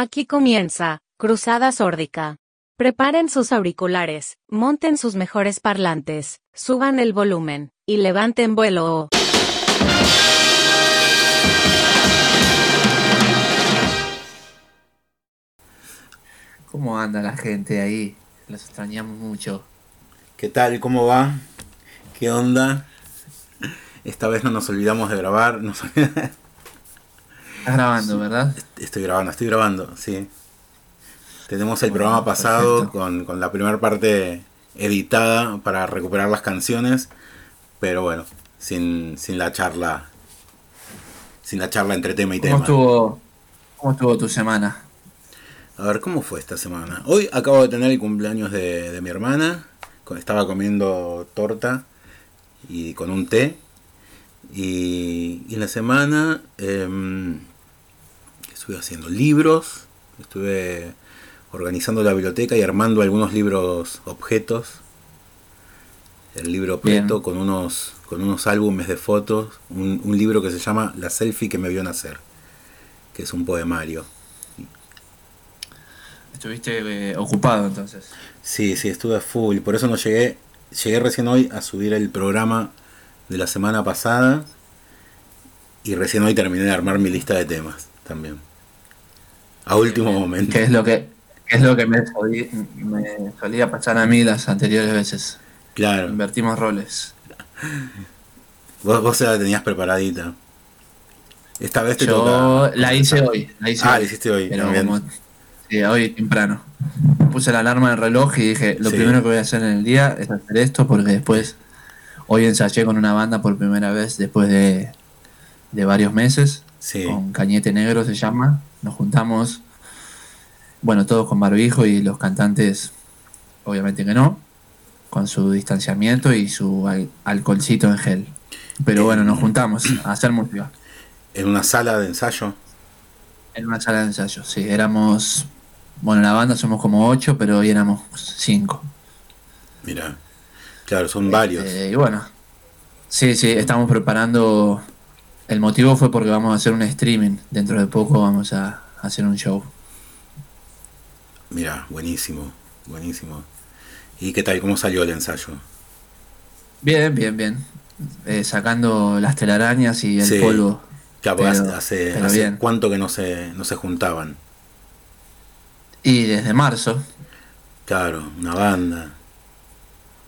Aquí comienza, Cruzada Sórdica. Preparen sus auriculares, monten sus mejores parlantes, suban el volumen, y levanten vuelo. ¿Cómo anda la gente ahí? Los extrañamos mucho. ¿Qué tal? ¿Cómo va? ¿Qué onda? Esta vez no nos olvidamos de grabar. Nos... Estás grabando, ¿verdad? Estoy grabando, estoy grabando, sí. Tenemos el programa pasado con, con, la primera parte editada para recuperar las canciones, pero bueno, sin, sin la charla. Sin la charla entre tema y ¿Cómo tema. Estuvo, ¿Cómo estuvo tu semana? A ver, ¿cómo fue esta semana? Hoy acabo de tener el cumpleaños de, de mi hermana. Estaba comiendo torta y con un té. Y, y en la semana eh, estuve haciendo libros. Estuve organizando la biblioteca y armando algunos libros objetos. El libro objeto Bien. con unos, con unos álbumes de fotos. Un, un libro que se llama La selfie que me vio nacer. Que es un poemario. Estuviste eh, ocupado entonces. Sí, sí, estuve a full. Por eso no llegué. Llegué recién hoy a subir el programa de la semana pasada. Y recién hoy terminé de armar mi lista de temas también. A último momento. ¿Qué es lo que, es lo que me, solía, me solía pasar a mí las anteriores veces? Claro. Invertimos roles. Vos, vos la tenías preparadita. Esta vez te Yo toca. la hice hoy. La hice Ah, hoy, la hiciste hoy. Pero también. como, sí, hoy temprano. Puse la alarma del reloj y dije, lo Sí. primero que voy a hacer en el día es hacer esto porque después, hoy ensayé con una banda por primera vez después de, de varios meses, Sí. con Cañete Negro se llama. Nos juntamos, bueno, todos con barbijo y los cantantes, obviamente que no, con su distanciamiento y su al- alcoholcito en gel. Pero bueno, nos juntamos a hacer música. En una sala de ensayo. En una sala de ensayo, sí. Éramos. Bueno, en la banda somos como ocho, pero hoy éramos cinco. Mira. Claro, son varios. Eh, y bueno. Sí, sí, estamos preparando. El motivo fue porque vamos a hacer un streaming. Dentro de poco vamos a hacer un show. Mira, buenísimo. Buenísimo. ¿Y qué tal? ¿Cómo salió el ensayo? Bien, bien, bien. Eh, sacando las telarañas y el Sí. polvo. Claro, porque Pero- hace, hace, pero hace bien. cuánto que no se, no se juntaban. Y desde marzo, Claro, una banda.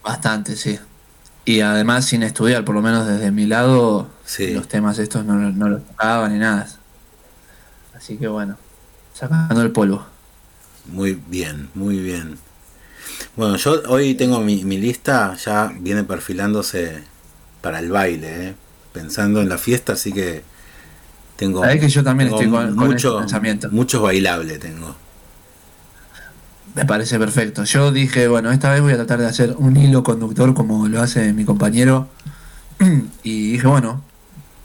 bastante, sí. Y además sin estudiar, por lo menos desde mi lado, Sí. los temas estos no, no los tocaba ni nada. Así que bueno, sacando el polvo. Muy bien, muy bien. Bueno, yo hoy tengo mi, mi lista, ya viene perfilándose para el baile, ¿eh? pensando en la fiesta, así que tengo, Sabés que yo también tengo estoy con, con mucho, ese pensamiento. mucho bailable tengo. Me parece perfecto. Yo dije, bueno, esta vez voy a tratar de hacer un hilo conductor como lo hace mi compañero. Y dije, bueno,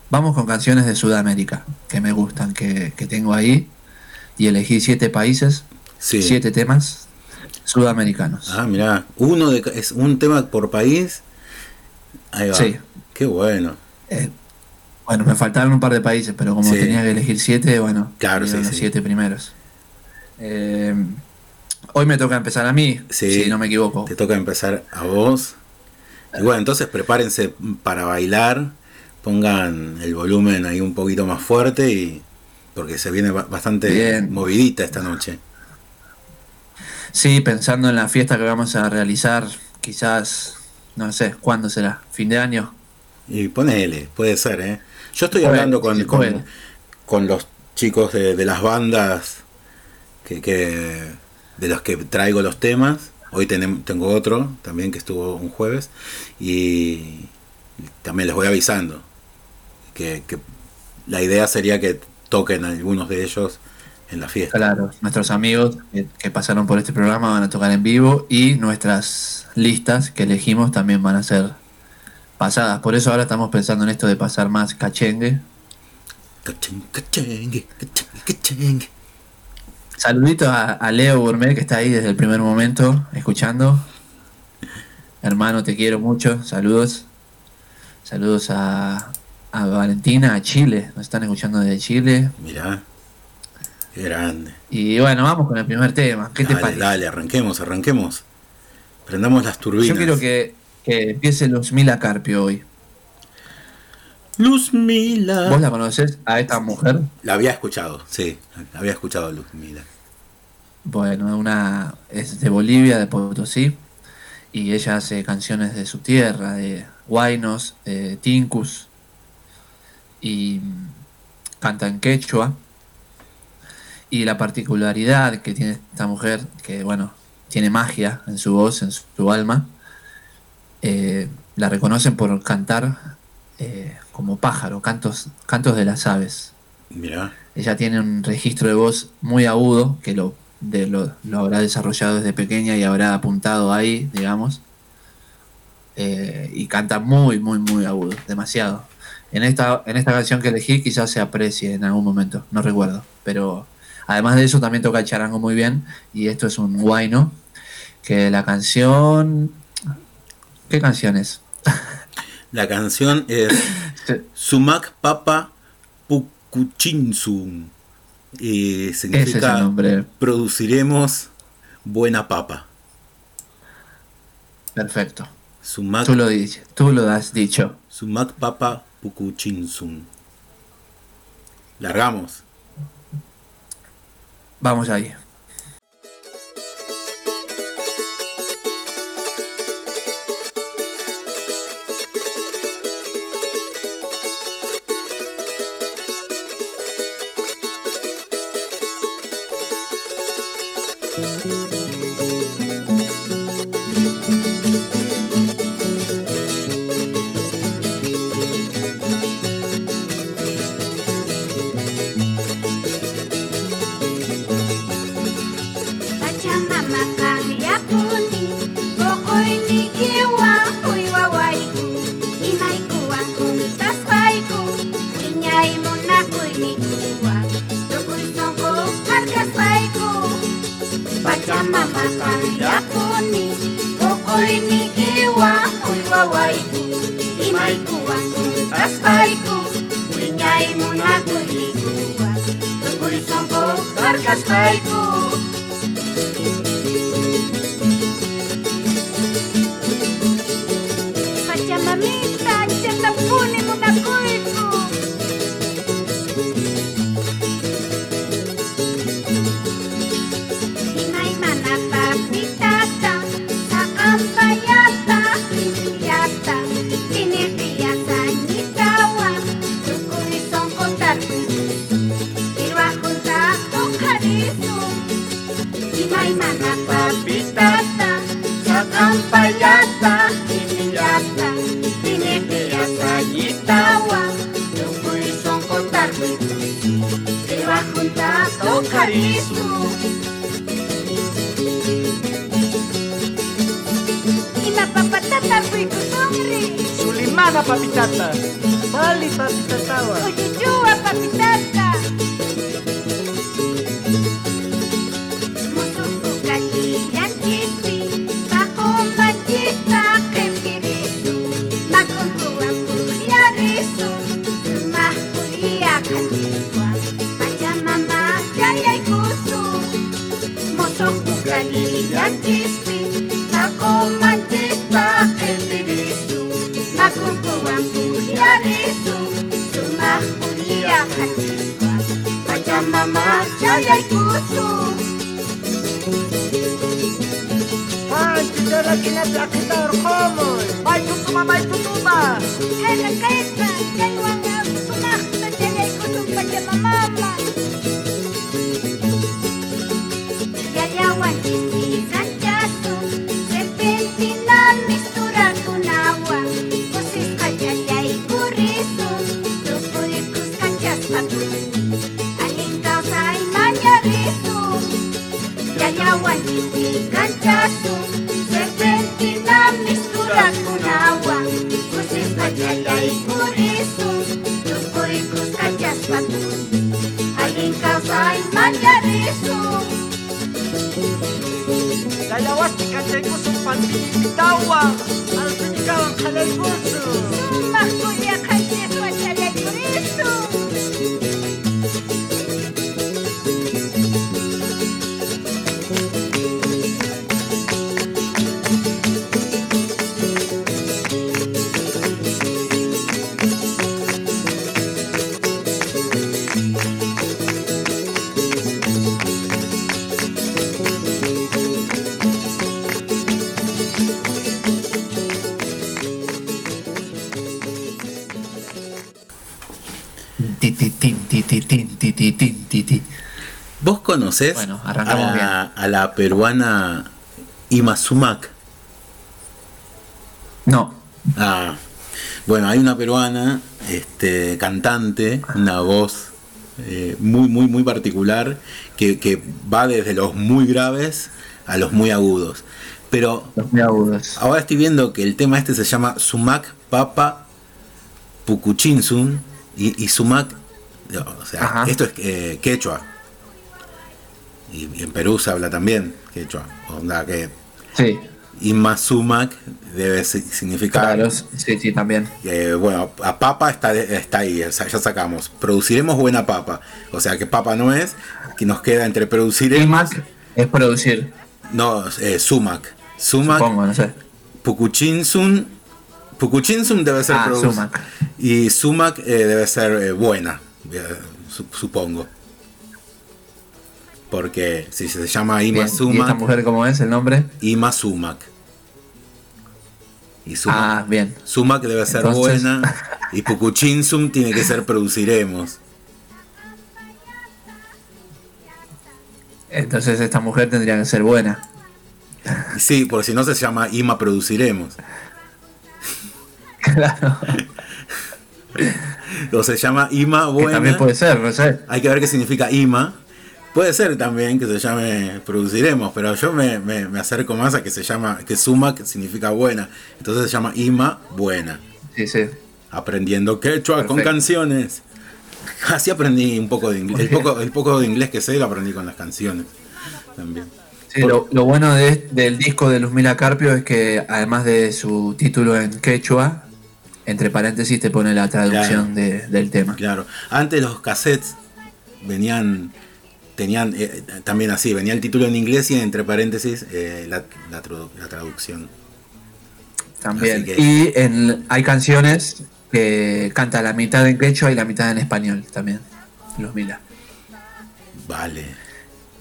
vamos con canciones de Sudamérica que me gustan, que, que tengo ahí. Y elegí siete países, Sí. siete temas sudamericanos. Ah, mirá, uno de, es un tema por país. Ahí va. Sí. Qué bueno. Eh, bueno, me faltaron un par de países, pero como Sí. tenía que elegir siete, bueno, Claro, sí, los siete primeros. Eh, hoy me toca empezar a mí, Sí. si no me equivoco. Te toca empezar a vos. Y bueno, entonces prepárense para bailar. Pongan el volumen ahí un poquito más fuerte y porque se viene ba- bastante Bien. movidita esta noche. Sí, pensando en la fiesta que vamos a realizar, quizás, no sé, ¿cuándo será? ¿Fin de año? Y ponele, puede ser, ¿eh? Yo estoy hablando con, con, con los chicos de, de las bandas que, que de los que traigo los temas. Hoy tengo otro también que estuvo un jueves y también les voy avisando que, que la idea sería que toquen algunos de ellos en la fiesta. Claro, nuestros amigos que, que pasaron por este programa van a tocar en vivo y nuestras listas que elegimos también van a ser pasadas. Por eso ahora estamos pensando en esto de pasar más cachengue. Cacheng, cachengue, cachengue, cachengue. Saludito a, a Leo Gourmet que está ahí desde el primer momento escuchando. hermano, te quiero mucho. Saludos. Saludos a, a Valentina, a Chile. Nos están escuchando desde Chile. Mirá, qué grande. Y bueno, vamos con el primer tema. ¿Qué te dale, parece? dale, arranquemos, arranquemos. Prendamos las turbinas. Yo quiero que, que empiece Luzmila Carpio hoy. Luz Mila. ¿Vos la conoces a esta mujer? La había escuchado, sí, la había escuchado a Luz Mila. Bueno, una es de Bolivia, de Potosí, y ella hace canciones de su tierra, de Huaynos, de Tincus, y canta en quechua. Y la particularidad que tiene esta mujer, que bueno, tiene magia en su voz, en su, su alma, eh, la reconocen por cantar eh, como pájaro, cantos, cantos de las aves. Mirá, Ella tiene un registro de voz muy agudo que lo, de, lo, lo habrá desarrollado desde pequeña y habrá apuntado ahí, digamos. Eh, y canta muy, muy, muy agudo, demasiado. En esta, en esta canción que elegí quizás se aprecie en algún momento, no recuerdo. Pero además de eso también toca el charango muy bien y esto es un guayno. Que la canción... ¿Qué canción es? la canción es Sumak Papa Pukuchinsum. Y es significa produciremos buena papa. Perfecto. Sumak, Tú lo, dices, tú lo has dicho. Sumak Papa Pukuchinsum. Largamos. Vamos ahí. Marcas Maico. ¿Vos conocés Bueno, arrancamos a, a la peruana Ima Sumac? No. Ah, bueno, hay una peruana, este, cantante, una voz eh, muy, muy, muy particular, que, que va desde los muy graves a los muy agudos. Pero Los muy agudos. ahora estoy viendo que el tema este se llama Sumac Papa Pucuchinsun y, y Sumac, o sea, Ajá. esto es eh, quechua. Y, y en Perú se habla también quechua. Onda que Sí, Ima Sumac debe si- significar claro. Sí, sí, también. eh, bueno, a papa está, está ahí, ya sacamos. Produciremos buena papa. O sea que papa no es, que nos queda entre produciremos. IMAC es producir, No, eh, sumac. Sumac, supongo, no sé. Pucuchinsun. Pucuchinsun debe ser Ah, sumac. Y sumac eh, debe ser eh, buena, eh, su- supongo. Porque si se llama Ima Bien. ¿Y esta Sumac, mujer cómo es el nombre? Ima Sumac. Y Sumac. Ah, bien. Sumac debe ser Entonces- buena y Pucuchinsum tiene que ser produciremos. Entonces esta mujer tendría que ser buena. Sí, porque si no se llama Ima produciremos. Claro. O se llama Ima Que buena. también puede ser, no sé. Hay que ver qué significa Ima. Puede ser también que se llame produciremos, pero yo me, me- me acerco más a que se llama, que Sumac significa buena. Entonces se llama Ima buena. Sí, sí. Aprendiendo quechua con canciones. Así aprendí un poco de inglés. El poco, el poco de inglés que sé lo aprendí con las canciones. También. Sí, lo, lo bueno de- del disco de Luzmila Carpio es que además de su título en quechua, entre paréntesis te pone la traducción Claro. de- del tema. Claro. Antes los cassettes venían, tenían eh, también así, venía el título en inglés y entre paréntesis eh, la, la tradu- la traducción. También. Que- Y en, hay canciones que canta la mitad en quechua y la mitad en español también. Luzmila. Vale.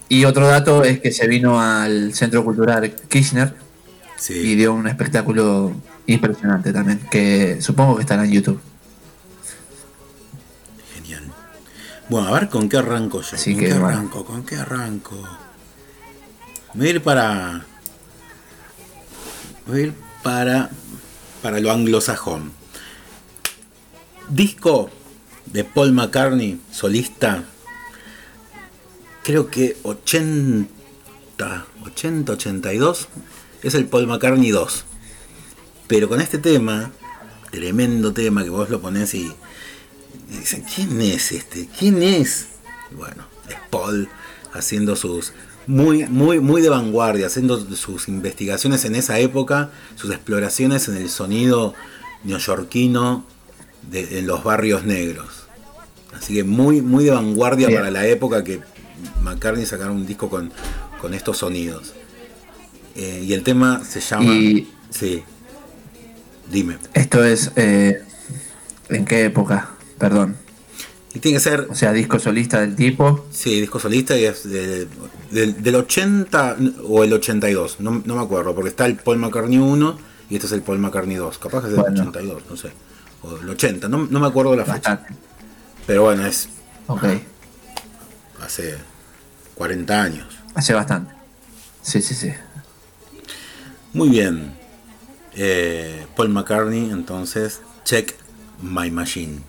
Y otro dato es que se vino al Centro Cultural Kirchner y dio un espectáculo impresionante también, que supongo que estará en YouTube. Bueno, a ver con qué arranco yo. Así ¿Con que, qué bueno. arranco? ¿Con qué arranco? Voy a ir para. Voy a ir para. Para lo anglosajón. Disco de Paul McCartney, solista. Creo que 80. 80, 82. Es el Paul McCartney 2. Pero con este tema, tremendo tema que vos lo ponés y, y dicen, ¿quién es este? ¿Quién es? Y bueno, es Paul haciendo sus muy, muy, muy de vanguardia, haciendo sus investigaciones en esa época, sus exploraciones en el sonido neoyorquino de, en los barrios negros. Así que muy, muy de vanguardia Bien. para la época que McCartney sacaron un disco con, con estos sonidos. Eh, y el tema se llama. Y- Sí. Dime. Esto es. eh, ¿En qué época? Perdón. Y tiene que ser O sea, disco solista del tipo. Sí, disco solista y es de- del- del 80 o el 82, no, no me acuerdo, porque está el Paul McCartney 1 y este es el Paul McCartney 2, capaz que es del Bueno. 82, no sé, o del 80, no, no me acuerdo la fecha, pero bueno, es Ok. hace 40 años. Hace bastante. Sí, sí, sí. Muy bien, Eh, Paul McCartney, entonces, Check My Machine.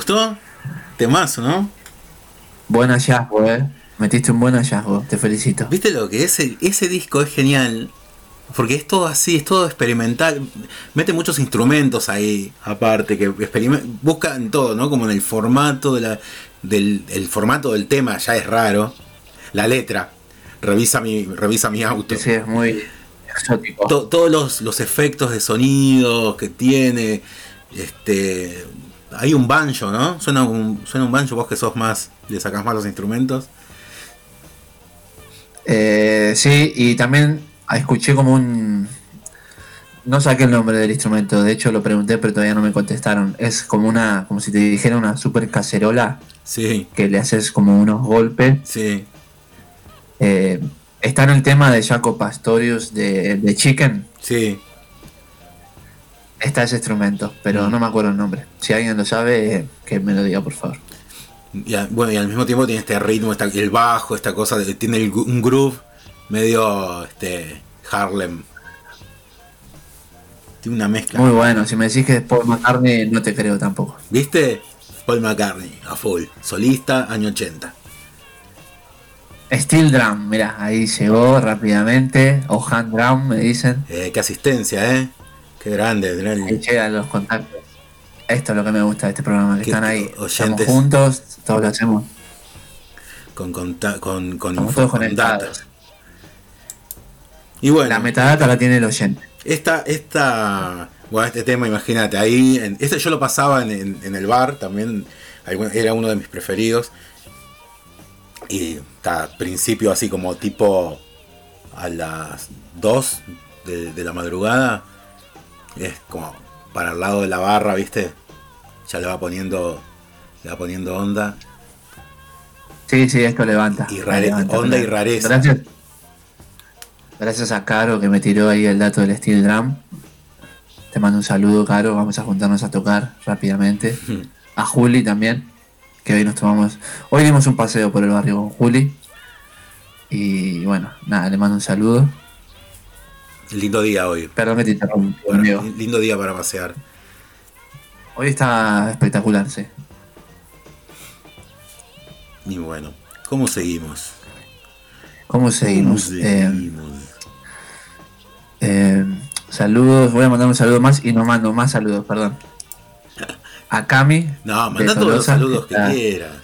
Gustó? Temazo, ¿no? Buen hallazgo, eh. Metiste un buen hallazgo, te felicito. ¿Viste lo que es? el- ese disco es genial. Porque es todo así, es todo experimental. Mete muchos instrumentos ahí, aparte, que experime- buscan todo, ¿no? Como en el formato de la, del el formato del tema ya es raro. La letra. Revisa mi, revisa mi auto. Sí, es muy exótico. To- todos los, los efectos de sonido que tiene. Este. Hay un banjo, ¿no? Suena un, suena un banjo, vos que sos más. Le sacás más los instrumentos. Eh, sí, y también escuché como un... No saqué el nombre del instrumento, de hecho lo pregunté pero todavía no me contestaron. Es como una, como si te dijera una super cacerola Sí, que le haces como unos golpes. sí. Eh, está en el tema de Jaco Pastorius de, de Chicken. Sí. Está ese instrumento, pero no me acuerdo el nombre. Si alguien lo sabe, que me lo diga por favor. Y a- bueno, y al mismo tiempo tiene este ritmo, el bajo, esta cosa, de- tiene el un groove medio este Harlem. Tiene una mezcla. Muy bueno, si me decís que es Paul McCartney, no te creo tampoco. ¿Viste? Paul McCartney, a full. Solista, año 80. Steel Drum, mira, ahí llegó rápidamente. O Hand Drum, me dicen. Eh, qué asistencia, ¿eh? Qué grande. el- Ahí llegan los contactos. Esto es lo que me gusta de este programa, que están ahí. oyentes- Estamos juntos, todos lo hacemos. con, con, con, info- con conectados. data. Y bueno, La metadata la tiene el oyente. esta, esta, bueno, este tema, imagínate, ahí, en- este yo lo pasaba en, en- en el bar también, era uno de mis preferidos. Y está, al principio así como tipo a las 2 de, de la madrugada, es como para el lado de la barra, ¿viste? Ya le va poniendo, le va poniendo onda. Sí, sí, esto levanta. Y rare- levanta, onda y rareza. Gracias. Gracias a Caro que me tiró ahí el dato del Steel Drum. Te mando un saludo, Caro. Vamos a juntarnos a tocar rápidamente. A Juli también, que hoy nos tomamos. Hoy dimos un paseo por el barrio con Juli. Y bueno, nada, le mando un saludo. Lindo día hoy. Perdón que te Bueno, lindo día para pasear. Hoy está espectacular, sí. Y bueno, ¿cómo seguimos? ¿Cómo seguimos? ¿Cómo Eh, seguimos? Eh, saludos, voy a mandar un saludo más y no mando más saludos, perdón. A Cami. no, manda todos los saludos que está- quieras.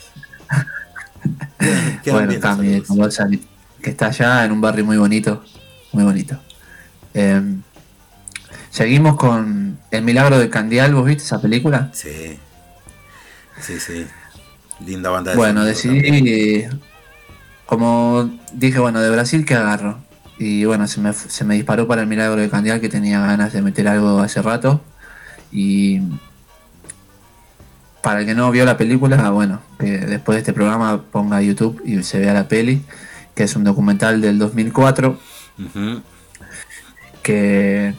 Bueno, Cami de saludos. Tolosa, que está allá en un barrio muy bonito. Muy bonito. Eh, seguimos con El Milagro de Candial, ¿vos viste esa película? Sí. Sí, sí. Linda banda de Bueno, decidí, como dije, bueno, de Brasil que agarro. Y bueno, se me, se me disparó para el Milagro de Candial que tenía ganas de meter algo hace rato. Y para el que no vio la película, bueno, que después de este programa ponga YouTube y se vea la peli, que es un documental del 2004 Ujú. Que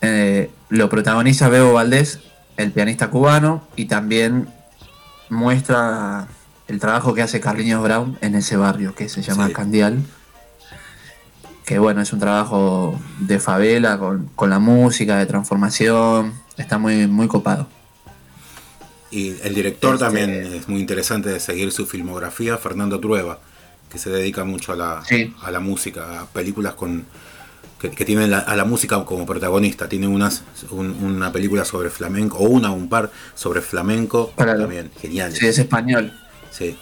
eh, lo protagoniza Bebo Valdés, el pianista cubano, y también muestra el trabajo que hace Carliños Brown en ese barrio que se llama Sí. Candial. Que bueno, es un trabajo de favela con, con la música, de transformación. Está muy, muy copado. Y el director Este- también es muy interesante de seguir su filmografía, Fernando Trueba, que se dedica mucho a la, Sí. a la música, a películas con que, que tienen la- a la música como protagonista. Tiene unas, un- una película sobre flamenco, o una o un par sobre flamenco, Claro. también genial. Sí, es español Sí.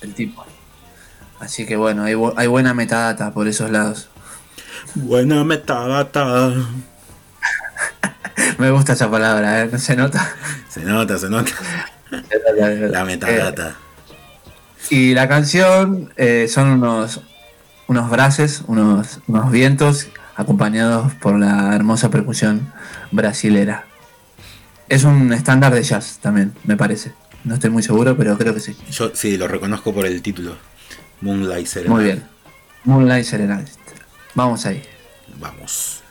el tipo. Así que bueno, hay, hay buena metadata por esos lados. Buena metadata. Me gusta esa palabra, ¿eh? ¿No se nota? Se nota, se nota. La metadata. Y la canción eh, son unos, unos brases, unos, unos vientos acompañados por la hermosa percusión brasilera. Es un estándar de jazz también, me parece. No estoy muy seguro, pero creo que sí. Yo sí, lo reconozco por el título. Moonlight Serenade. Muy bien. Moonlight Serenade. Vamos ahí. Vamos.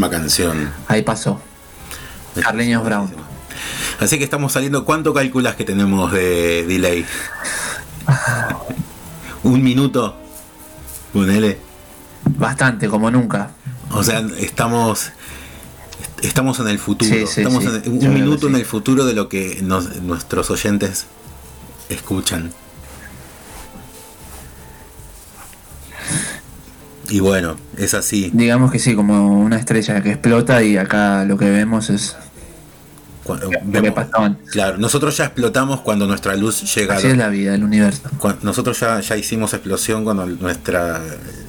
Canción. Ahí pasó. Carleños Brown. Así que estamos saliendo. ¿Cuánto calculas que tenemos de delay? ¿Un minuto? Ponele. Bastante, como nunca. O sea, estamos. Estamos en el futuro. Sí, sí, estamos sí. en- un minuto en el futuro de lo que nos- nuestros oyentes escuchan. Y bueno, es así. Digamos que sí, como una estrella que explota y acá lo que vemos es Cuando lo que vemos- claro, nosotros ya explotamos cuando nuestra luz llega. a Así lo- es la vida, el universo. Nosotros ya, ya hicimos explosión cuando nuestra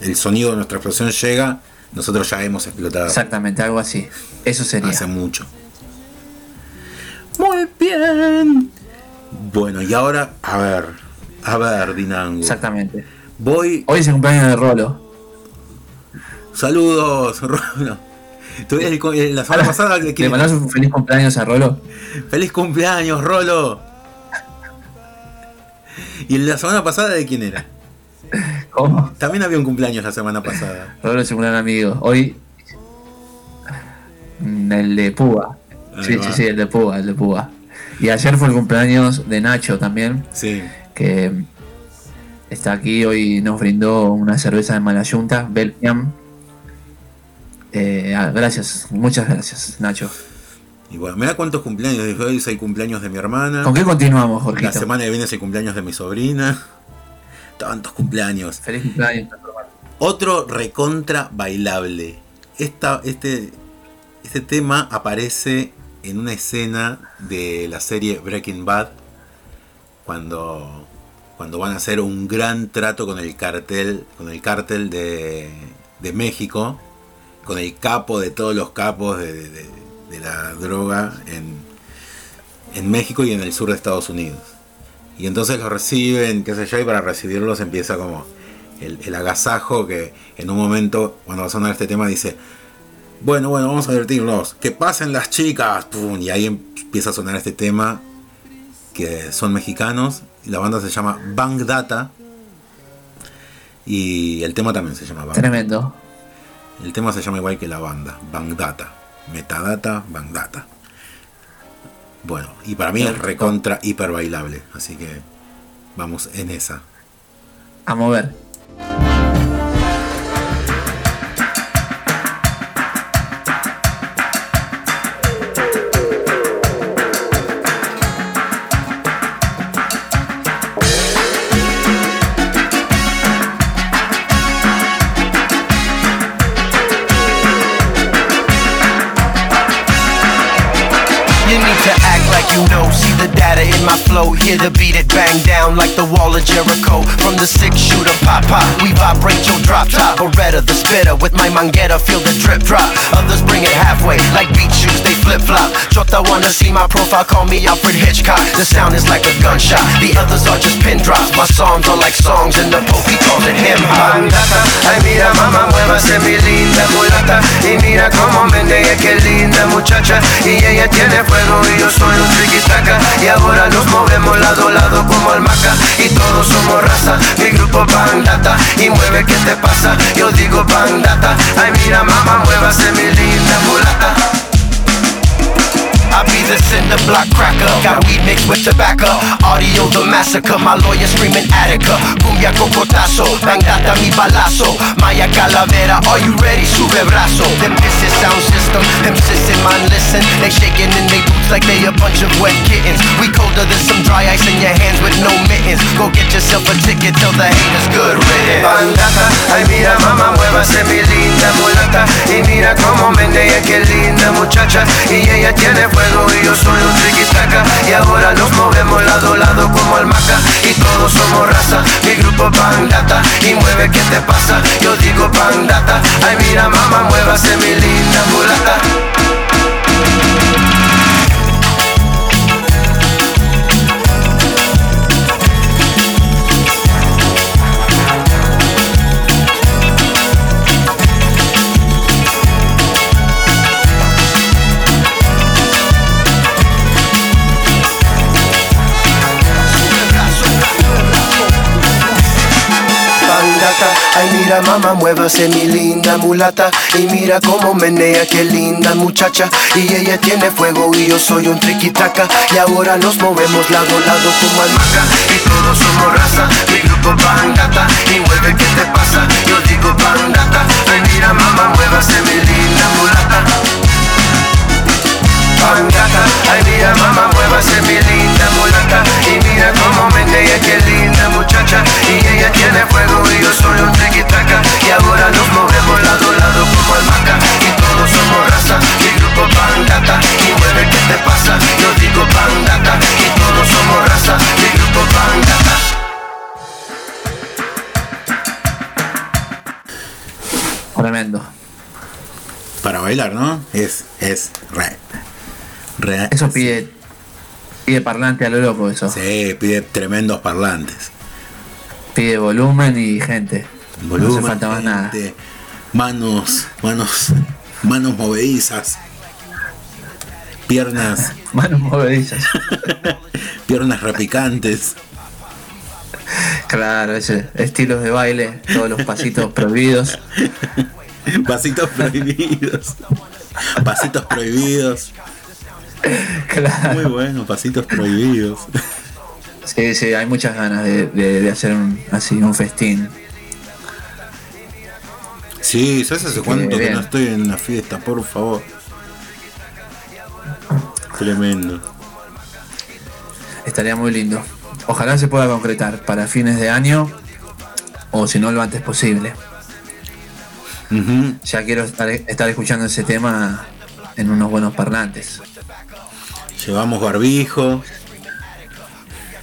el sonido de nuestra explosión llega, nosotros ya hemos explotado Exactamente, algo así. Eso sería. hace mucho. Muy bien. Bueno, y ahora, a ver, a ver, Dinango. Exactamente. Voy. Hoy es el cumpleaños de Rolo. Saludos, Rolo. Co- eh, la semana pasada. ¿de ¿Le mandás un feliz cumpleaños a Rolo? ¡Feliz cumpleaños, Rolo! ¿Y la semana pasada de quién era? ¿Cómo? También había un cumpleaños la semana pasada. Rolo es un gran amigo. Hoy. mm, El de Púa. Ahí Sí, va. sí, sí, el de Púa, el de Púa. Y ayer fue el cumpleaños de Nacho también, Sí. que está aquí. Hoy nos brindó una cerveza de Malayunta, Belgium. Eh, ah, gracias, muchas gracias, Nacho. Y bueno, mira cuántos cumpleaños. Hoy es el cumpleaños de mi hermana. ¿Con qué continuamos, La Jorgito? semana que viene es el cumpleaños de mi sobrina. Tantos cumpleaños. Feliz cumpleaños. Otro recontra bailable. Esta, este, este tema aparece en una escena de la serie Breaking Bad. Cuando, cuando van a hacer un gran trato con el cartel, con el cártel de, de México. Con el capo de todos los capos de, de- la droga en, en México y en el sur de Estados Unidos. Y entonces los reciben, qué sé yo, y para recibirlos empieza como el, el agasajo que en un momento, cuando va a sonar este tema, dice, bueno, bueno, vamos a divertirnos, que pasen las chicas, ¡pum! y ahí empieza a sonar este tema, que son mexicanos, y la banda se llama Bang Data, y el tema también se llama Bang Tremendo. El tema se llama igual que la banda, Bang Data. Metadata, Bang Data. Bueno, y para mí es recontra hiper bailable, así que vamos en esa. A mover. Oh hear the beat it bang down like the wall of Jericho. From the six shooter, pop pop, we vibrate your drop top. Beretta, the spitter, with my mangetta, feel the drip drop. Others bring it halfway, like beat shoes, they flip flop. Chota wanna see my profile, call me Alfred Hitchcock. The sound is like a gunshot, the others are just pin drops. My songs are like songs, and the Pope he calls it him hop. Ay, mira, mamá, muévase mi linda mulata. Y mira cómo menea, qué linda muchacha. Y ella tiene fuego y yo soy un triquitaca. Y ahora nos movemos lado lado como almaca. Y todos somos raza, mi grupo Bandata. Y mueve, ¿qué te pasa? Yo digo Bandata. Ay, mira, mamá, muévase mi linda mulata. I be the cinder block cracker. Got weed mixed with tobacco. Audio the massacre. My lawyer screaming Attica. Cumbia cocotazo. Bangata mi balazo. Maya calavera. Are you ready? Sube brazo. Them this is sound system. Them sissing man listen. They shaking in they boots like they a bunch of wet kittens. We colder than some dry ice in your hands with no mittens. Go get yourself a ticket. Tell the haters good riddance. Bandata. Ay mira mamá muévase mi linda mulata. Y mira cómo menea qué linda muchacha. Y ella tiene y yo soy un triquitaca Y ahora nos movemos lado a lado como almaca. Y todos somos raza, mi grupo Bandata Y mueve, ¿qué te pasa? Yo digo Bandata Ay mira mamá, muévase mi linda mulata mamá, muévase mi linda mulata. Y mira cómo menea, qué linda muchacha. Y ella tiene fuego y yo soy un triquitaca. Y ahora nos movemos lado a lado como almaca Y todos somos raza, mi grupo Bandata Y mueve, ¿qué te pasa? Yo digo Bandata Ay mira mamá, muévase mi linda mulata Bandata, ay mira mamá, muévase mi linda mulata Y mira cómo menea, qué linda muchacha Y ella tiene fuego y yo soy un triquitaca Y ahora nos movemos lado a lado como almaca Y todos somos raza, mi grupo Bandata Y mueve, ¿qué te pasa? Yo digo Bandata Y todos somos raza, mi grupo Bandata Tremendo. Para bailar, ¿no? Es, es re. Eso pide, pide parlante a lo loco, eso. Sí, pide tremendos parlantes. Pide volumen y gente. Volumen, no hace falta más nada. Manos, manos, manos movedizas. Piernas, Manos movedizas. piernas repicantes. Claro, ese estilos de baile, todos los pasitos prohibidos. Pasitos prohibidos. Pasitos prohibidos. Claro. Muy bueno, pasitos prohibidos. Sí, sí, hay muchas ganas de, de- de hacer un, así un festín. Sí, ¿sabes hace cuánto que no estoy en una fiesta? Por favor. Tremendo. Estaría muy lindo. Ojalá se pueda concretar para fines de año o si no lo antes posible. Ujú. Ya quiero estar, estar escuchando ese tema en unos buenos parlantes. Llevamos barbijo.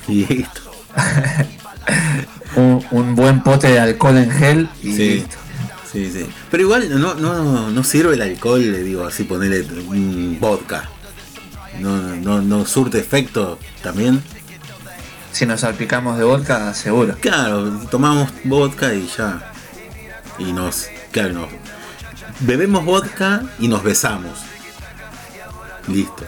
Y listo. Un, un buen pote de alcohol en gel y Sí. listo. Sí, sí. Pero igual no, no, no sirve el alcohol, le digo así, ponerle un vodka. No, no, no surte efecto también. Si nos salpicamos de vodka, seguro. Claro, tomamos vodka y ya. Y nos. Claro, nos. Bebemos vodka y nos besamos. Listo.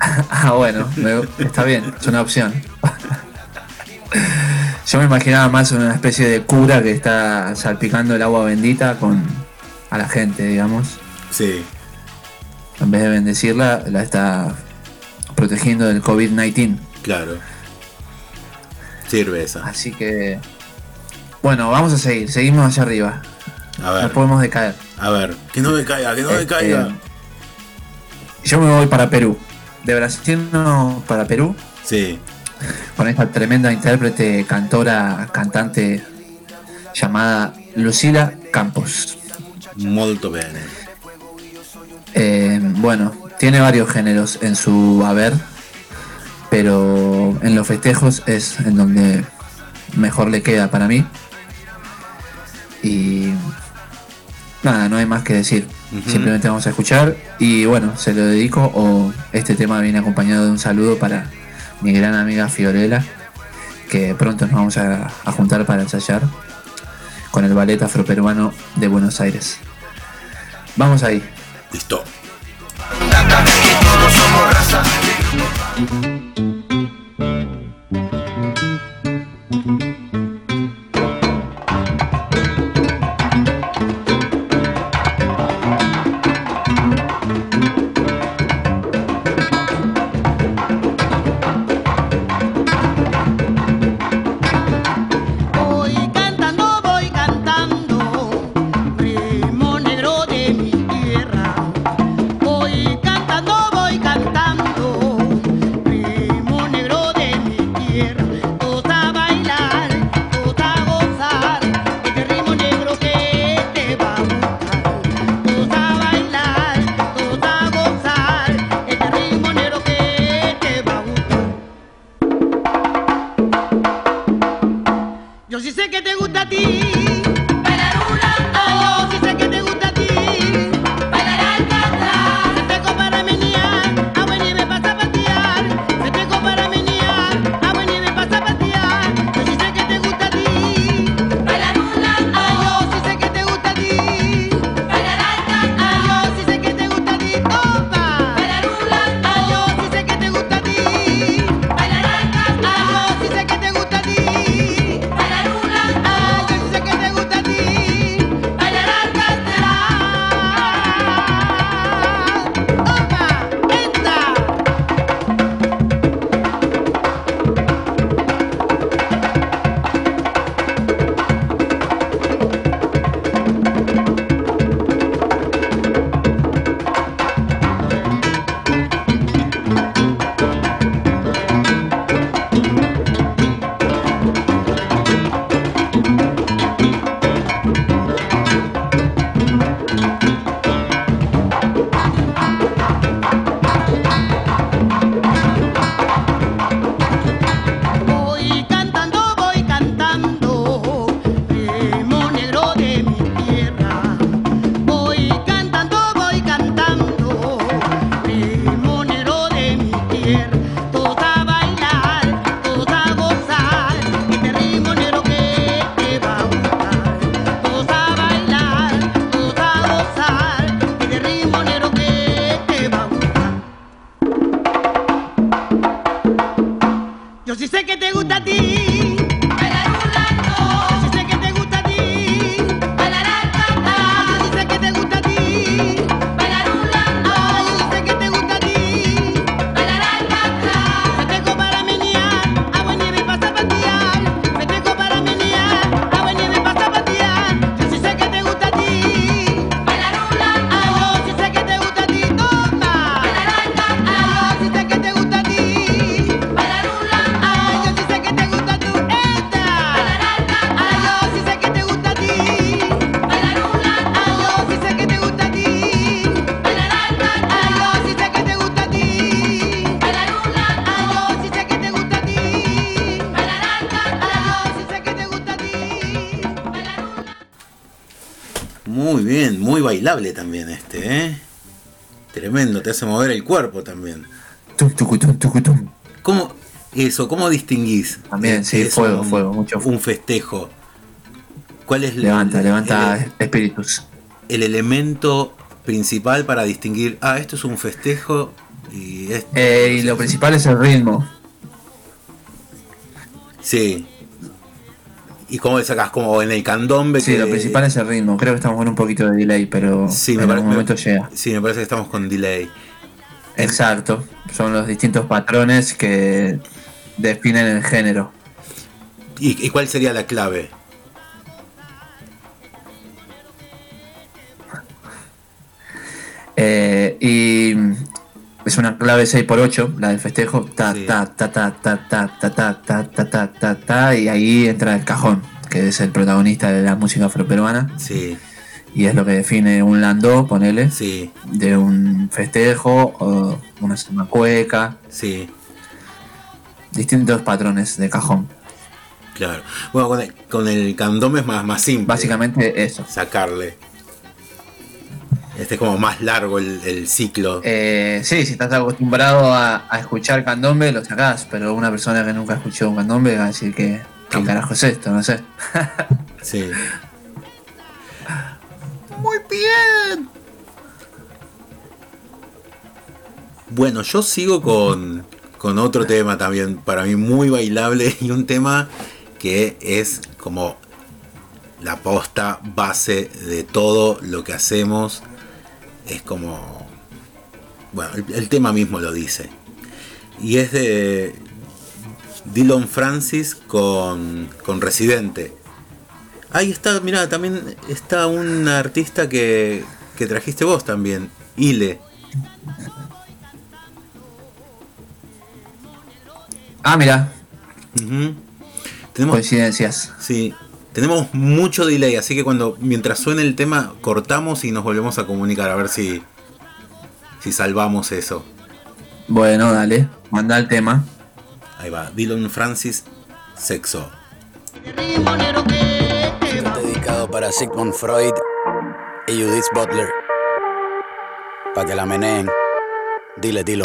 Ah, bueno, me- está bien, es una opción. Yo me imaginaba más una especie de cura que está salpicando el agua bendita con a la gente, digamos. Sí. En vez de bendecirla, la está protegiendo del COVID-19. Claro. Sirve esa. Así que, bueno, vamos a seguir, seguimos hacia arriba. A No ver. podemos decaer. A ver. Que no me caiga, que no Este, caiga. Yo me voy para Perú. De Brasil no para Perú. Sí. con esta tremenda intérprete, cantora, cantante llamada Lucila Campos. Molto bene. Eh, bueno, tiene varios géneros en su haber. pero en los festejos es en donde mejor le queda para mí. Y nada, no hay más que decir. Simplemente vamos a escuchar y bueno, se lo dedico o este tema viene acompañado de un saludo para mi gran amiga Fiorella, que pronto nos vamos a, a juntar para ensayar con el ballet afroperuano de Buenos Aires. Vamos ahí. Listo. Bailable también este, ¿eh? Tremendo, te hace mover el cuerpo también. Tum, tucutum, tucutum. ¿Cómo, eso, cómo distinguís? También, eh, sí, es fuego, un- fuego, mucho fuego. Un festejo. ¿Cuál es Levanta, el- levanta el, espíritus. el elemento principal para distinguir, ah, esto es un festejo y esto... Eh, y lo principal es el ritmo. Sí. ¿Y cómo le sacás? Como en el candombe Sí, que... lo principal es el ritmo. Creo que estamos con un poquito de delay, pero Sí, me en algún momento llega. Sí, me parece que estamos con delay. Exacto. Son los distintos patrones que definen el género. ¿Y, y cuál sería la clave? Eh, y es una clave 6x8, la del festejo. Ta, ta, ta, ta, ta, ta, ta, ta, ta, ta, ta, ta, ta, y ahí entra el cajón, que es el protagonista de la música afroperuana. Sí, Y es lo que define un landó, ponele, sí, de un festejo o una cueca. sí. distintos patrones de cajón. Claro. Bueno, con el, con el candombe es más, más simple. Básicamente eso. Sacarle. Este es como más largo el, el ciclo. Eh, sí, si estás acostumbrado a, a escuchar candombe, lo sacás, pero una persona que nunca ha escuchado un candombe va a decir que, ¿qué carajo es esto? No sé. Sí. Muy bien. Bueno, yo sigo con, con otro tema también, para mí muy bailable y un tema que es como la posta base de todo lo que hacemos. Es como... Bueno, el, el tema mismo lo dice. Y es de Dylan Francis con, con Residente. Ahí está, mira, también está un artista que, que trajiste vos también, Ile. Ah, mira. Tenemos, coincidencias. sí, tenemos mucho delay, así que cuando mientras suene el tema cortamos y nos volvemos a comunicar a ver si si salvamos eso. Bueno, dale, manda el tema. Ahí va, Dylan Francis, sexo. Dedicado para Sigmund Freud y Judith Butler. Pa' que la meneen. Dile, dilo.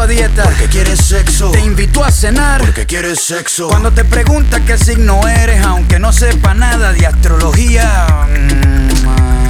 puso a dieta porque quiere sexo. Te invitó a cenar porque quiere sexo. Cuando te pregunta qué signo eres, aunque no sepa nada de astrología. mm,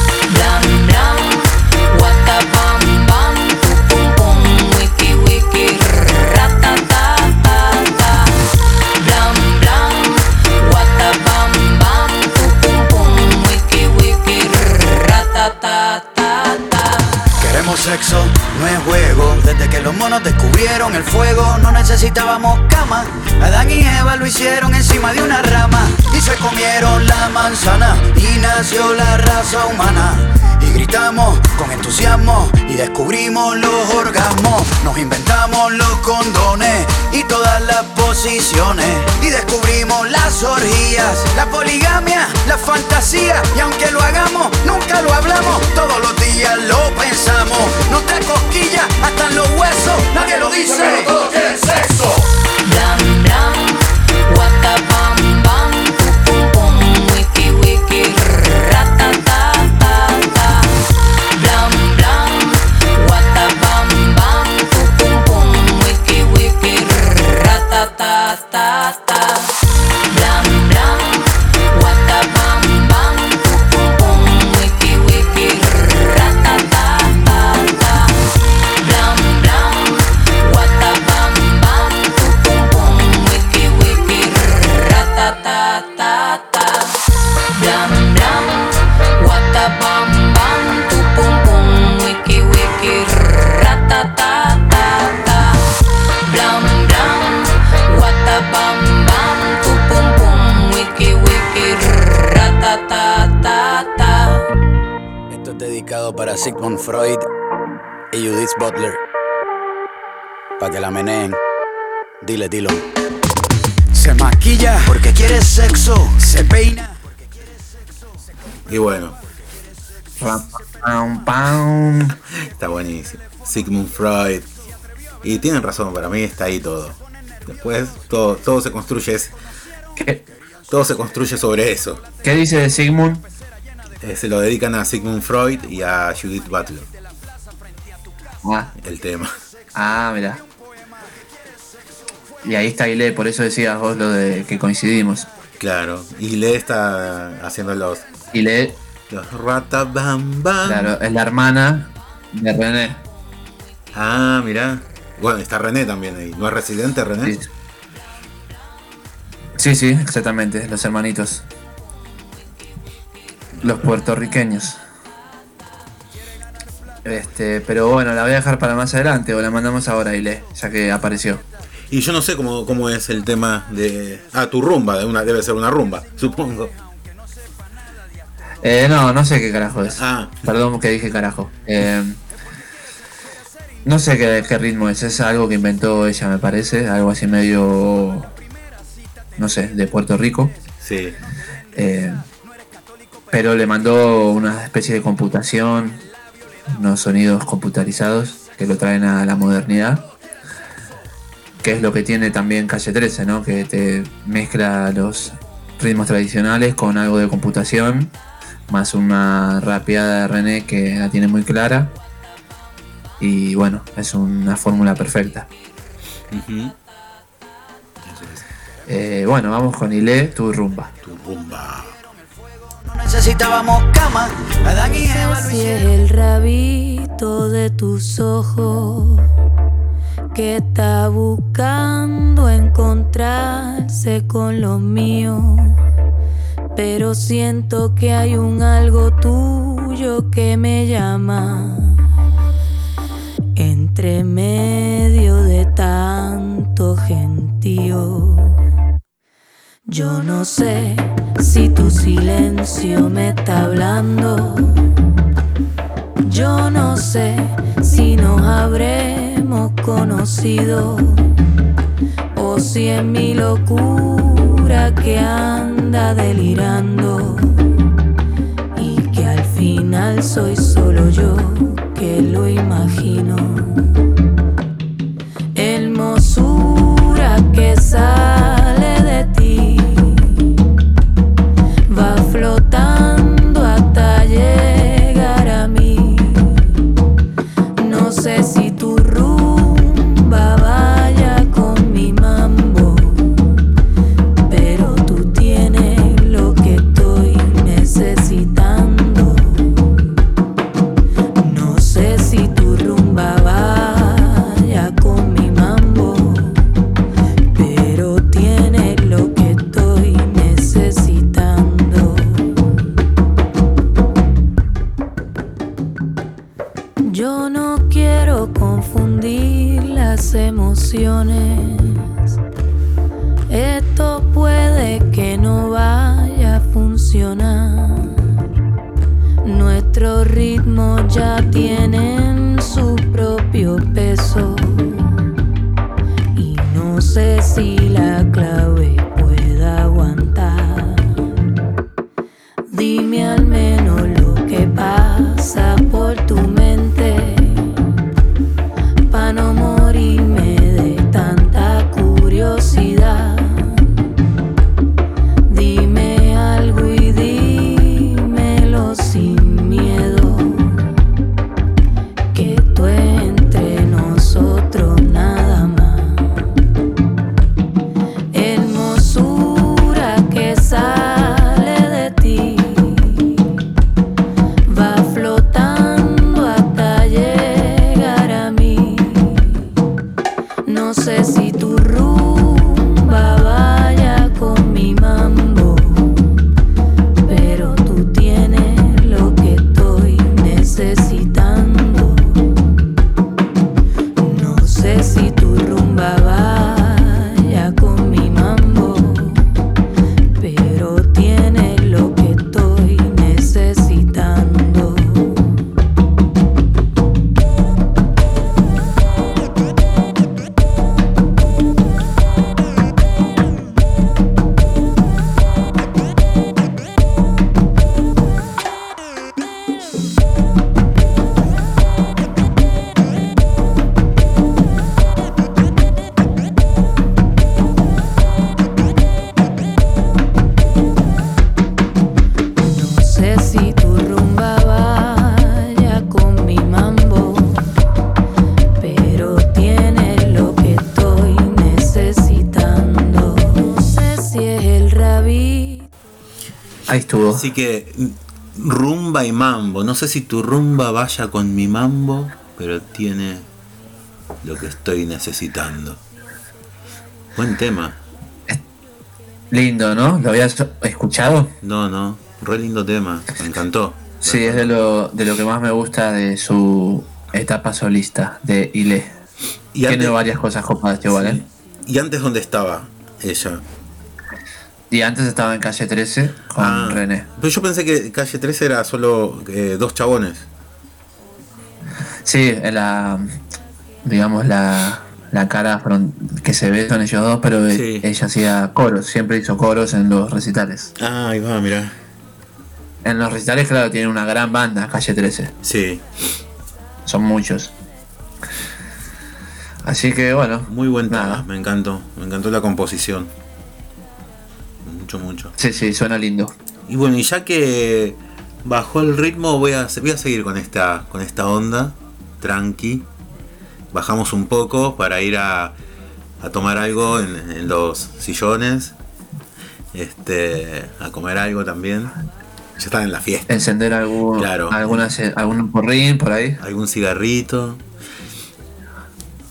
No es juego. Desde que los monos descubrieron el fuego, no necesitábamos cama. Adán y Eva lo hicieron encima de una rama y se comieron la manzana y nació la raza humana. Gritamos con entusiasmo y descubrimos los orgasmos. Nos inventamos los condones y todas las posiciones. Y descubrimos las orgías, la poligamia, la fantasía. Y aunque lo hagamos, nunca lo hablamos. Todos los días lo pensamos. No te cosquillas hasta en los huesos. Nadie lo dice, pero todos quieren sexo. Ta ta. Para Sigmund Freud y Judith Butler. Pa' que la meneen. Dile, dilo. Se maquilla porque quiere sexo. Se peina. Y bueno, Ram, pam, pam. Está buenísimo. Sigmund Freud. Y tienen razón, para mí está ahí todo. Después todo, todo se construye es- ¿Qué, todo se construye sobre eso. qué dice de Sigmund? Eh, se lo dedican a Sigmund Freud y a Judith Butler, Ah, el tema. ah, mira. Y ahí está Ile, por eso decías vos lo de que coincidimos. Claro. Y le está haciendo los, Ile, los ratabam bam. claro, es la hermana de René. Ah, mira. Bueno, está René también ahí. ¿No es residente René? Sí. Sí, sí, exactamente, los hermanitos. Los puertorriqueños. Este, pero bueno, la voy a dejar para más adelante o la mandamos ahora, Ile, ya que apareció. Y yo no sé cómo, cómo es el tema de. Ah, tu rumba, de una, debe ser una rumba, supongo. Eh, no, no sé qué carajo es. Ah. Perdón que dije carajo. Eh, no sé qué, qué ritmo es, es algo que inventó ella, me parece, algo así medio, no sé, de Puerto Rico. Sí. Eh, pero le mandó una especie de computación, unos sonidos computarizados que lo traen a la modernidad. Que es lo que tiene también Calle 13, ¿no? Que te mezcla los ritmos tradicionales con algo de computación, más una rapeada de René que la tiene muy clara. Y bueno, es una fórmula perfecta. Eh, bueno, vamos con Ile, tu rumba. Tu rumba. Necesitábamos cama. Adán y Eva el rabito de tus ojos que está buscando encontrarse con lo mío. Pero siento que hay un algo tuyo que me llama. Entre medio de tanto gentío. Yo no sé si tu silencio me está hablando. Yo no sé si nos habremos conocido o si es mi locura que anda delirando y que al final soy solo yo que lo imagino. Hermosura que sale de ti ya tienen su propio peso. Y no sé si la clave pueda aguantar. Dime al menos lo que pasa por tu mente. Así que rumba y mambo. No sé si tu rumba vaya con mi mambo, pero tiene lo que estoy necesitando. Buen tema. Lindo, ¿no? ¿Lo habías escuchado? No, no. Re lindo tema. Me encantó. Sí, es de lo, de lo que más me gusta de su etapa solista, de Ile. Y Tiene antes- varias cosas copadas igual, ¿eh? ¿Y antes dónde estaba ella? Y antes estaba en calle 13 con Ah. René. Pero yo pensé que calle 13 era solo eh, dos chabones. Sí, en la. Digamos, la, la cara que se ve son ellos dos, pero e- Sí. ella hacía coros, siempre hizo coros en los recitales. Ah, ahí va, mirá. En los recitales, claro, tiene una gran banda, calle 13. Sí, Son muchos. Así que bueno, muy buen tema. Nada. Me encantó. Me encantó la composición. Mucho, mucho. sí, sí, suena lindo. Y bueno, y ya que bajó el ritmo, voy a, voy a seguir con esta, con esta onda. Tranqui. Bajamos un poco para ir a, a tomar algo en, en los sillones. Este, a comer algo también. Ya están en la fiesta. Encender algún, Claro. alguna, algún porrín por ahí. algún cigarrito.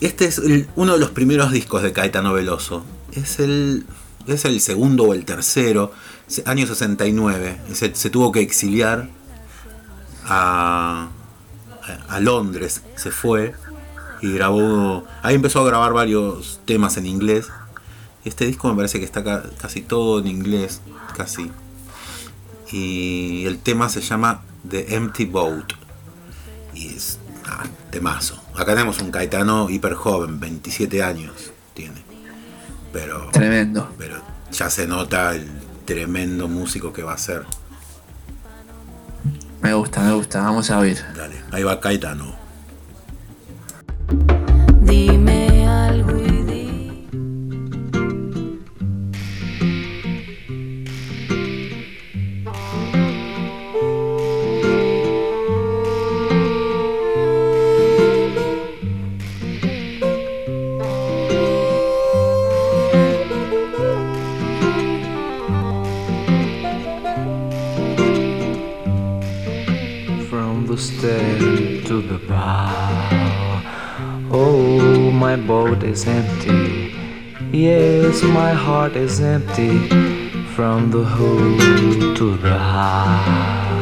Este es el- uno de los primeros discos de Caetano Veloso. Es el, es el segundo o el tercero, año 69. Se, se tuvo que exiliar a, Londres, se fue y grabó. Ahí empezó a grabar varios temas en inglés. Este disco me parece que está ca- casi todo en inglés, casi. Y el tema se llama The Empty Boat. Y es ah, temazo. Acá tenemos un Caetano hiper joven, 27 años. Pero, Tremendo. pero ya se nota el tremendo músico que va a ser. Me gusta, me gusta. Vamos a oír. Dale, ahí va Caetano. Dime algo the bow. Oh, my boat is empty. Yes, my heart is empty. From the hole to the high.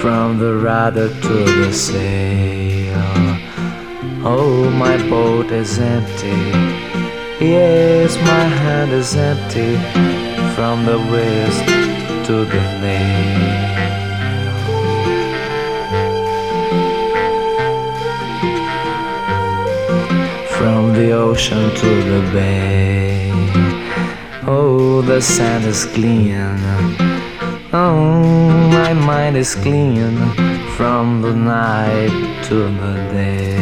From the rudder to the sail. Oh, my boat is empty. Yes, my hand is empty. From the wrist to the nail. From the ocean to the bay. Oh, the sand is clean. Oh, my mind is clean from the night to the day.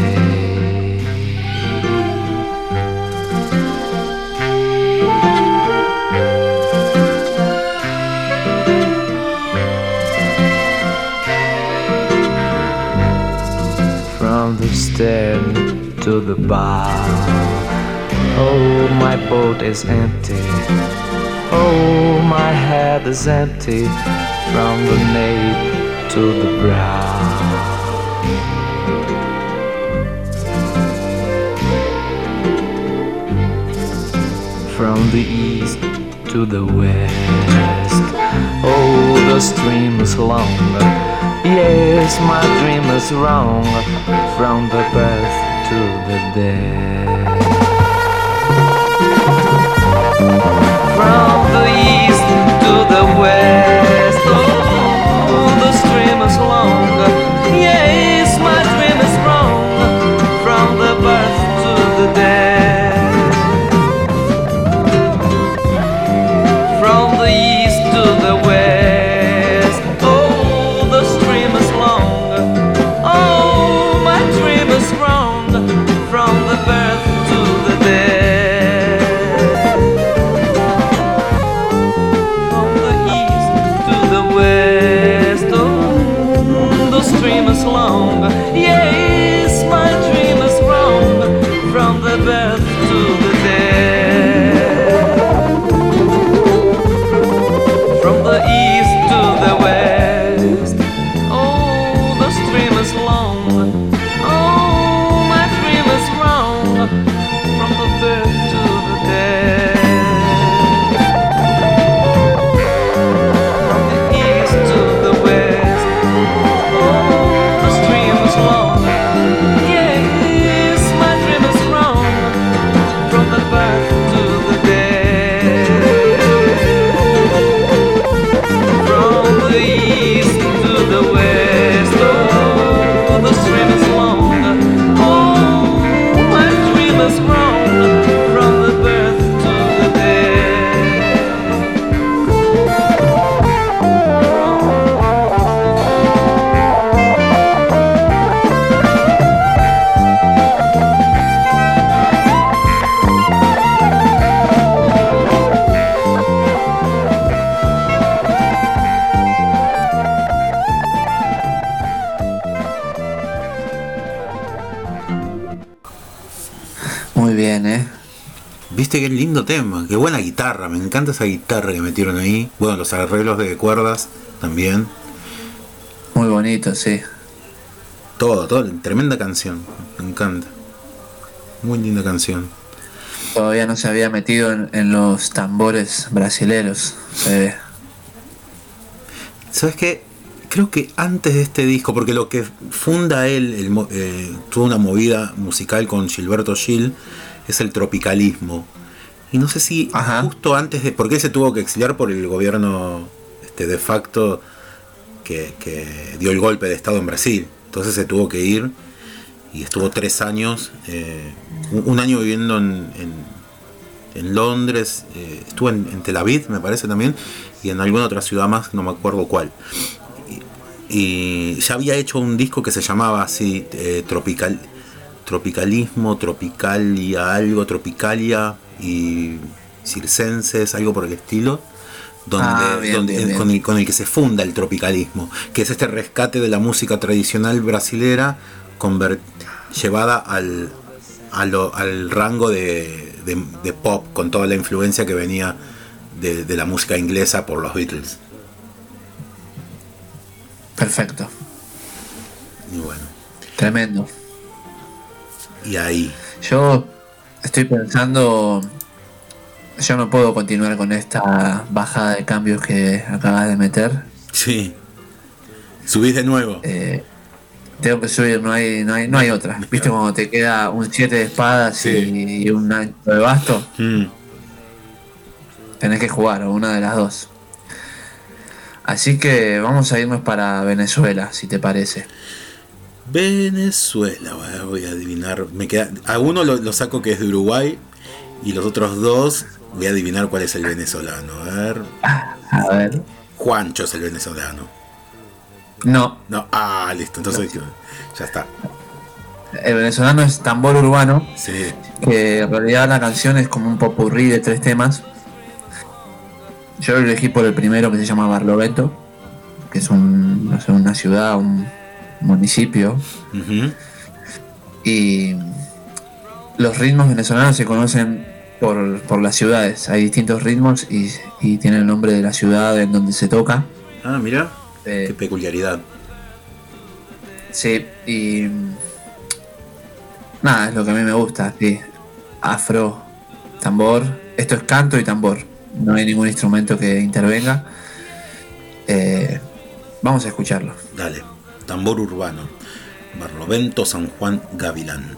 To the bow. Oh, my boat is empty. Oh, my head is empty from the nape to the brow. From the east to the west. Oh, the stream is long. Yes, my dream is wrong. From the birth to the death. From the east to the west. Oh, the stream is long. Yes, Muy bien, ¿eh? Viste qué lindo tema, qué buena guitarra, me encanta esa guitarra que metieron ahí. Bueno, los arreglos de cuerdas también. Muy bonito, sí. Todo, todo, tremenda canción, me encanta. Muy linda canción. Todavía no se había metido en, en los tambores brasileros. Ve. ¿Sabes qué? Creo que antes de este disco, porque lo que funda él, el eh, tuvo una movida musical con Gilberto Gil, es el tropicalismo. Y no sé si justo antes de. Porque él se tuvo que exiliar por el gobierno este, de facto que, que dio el golpe de Estado en Brasil. Entonces se tuvo que ir y estuvo tres años, eh, un, un año viviendo en, en- en Londres, eh, estuvo en, en Tel Aviv, me parece también, y en alguna otra ciudad más, no me acuerdo cuál. Y, ya había hecho un disco que se llamaba así, eh, Tropical, Tropicalismo, Tropicalia, algo, Tropicalia y Circenses, algo por el estilo. Donde, Ah, bien, donde- bien, bien. Con, el, con el que se funda el tropicalismo, que es este rescate de la música tradicional brasilera llevada al, lo- al rango de, de- de pop, con toda la influencia que venía de, de la música inglesa por los Beatles. Perfecto. Y bueno, Tremendo. y ahí. Yo estoy pensando. Yo no puedo continuar con esta bajada de cambios que acabas de meter. Sí. Subís de nuevo. Eh, tengo que subir, no hay, no hay, no hay otra. ¿Viste cuando te queda un 7 de espadas y, y un ancho de basto? Mm. Tenés que jugar, una de las dos. Así que vamos a irnos para Venezuela, si te parece. Venezuela, voy a- adivinar. Me queda, a uno lo, lo saco que es de Uruguay y los otros dos voy a adivinar cuál es el venezolano. A ver. A ver. Juancho es el venezolano. No, No, ah, listo, entonces ya está. el venezolano es tambor urbano, Sí. que en realidad la canción es como un popurrí de tres temas. Yo lo elegí por el primero que se llama Barlovento, que es un, no sé, una ciudad, un municipio. Y los ritmos venezolanos se conocen por, por las ciudades. Hay distintos ritmos y, y tiene el nombre de la ciudad en donde se toca. Ah, mira. Eh, Qué peculiaridad. Sí, y. Nada, es lo que a mí me gusta, sí. Afro, tambor. Esto es canto y tambor. No hay ningún instrumento que intervenga. Eh, vamos a escucharlo. Dale. Tambor urbano. Barlovento San Juan Gavilán.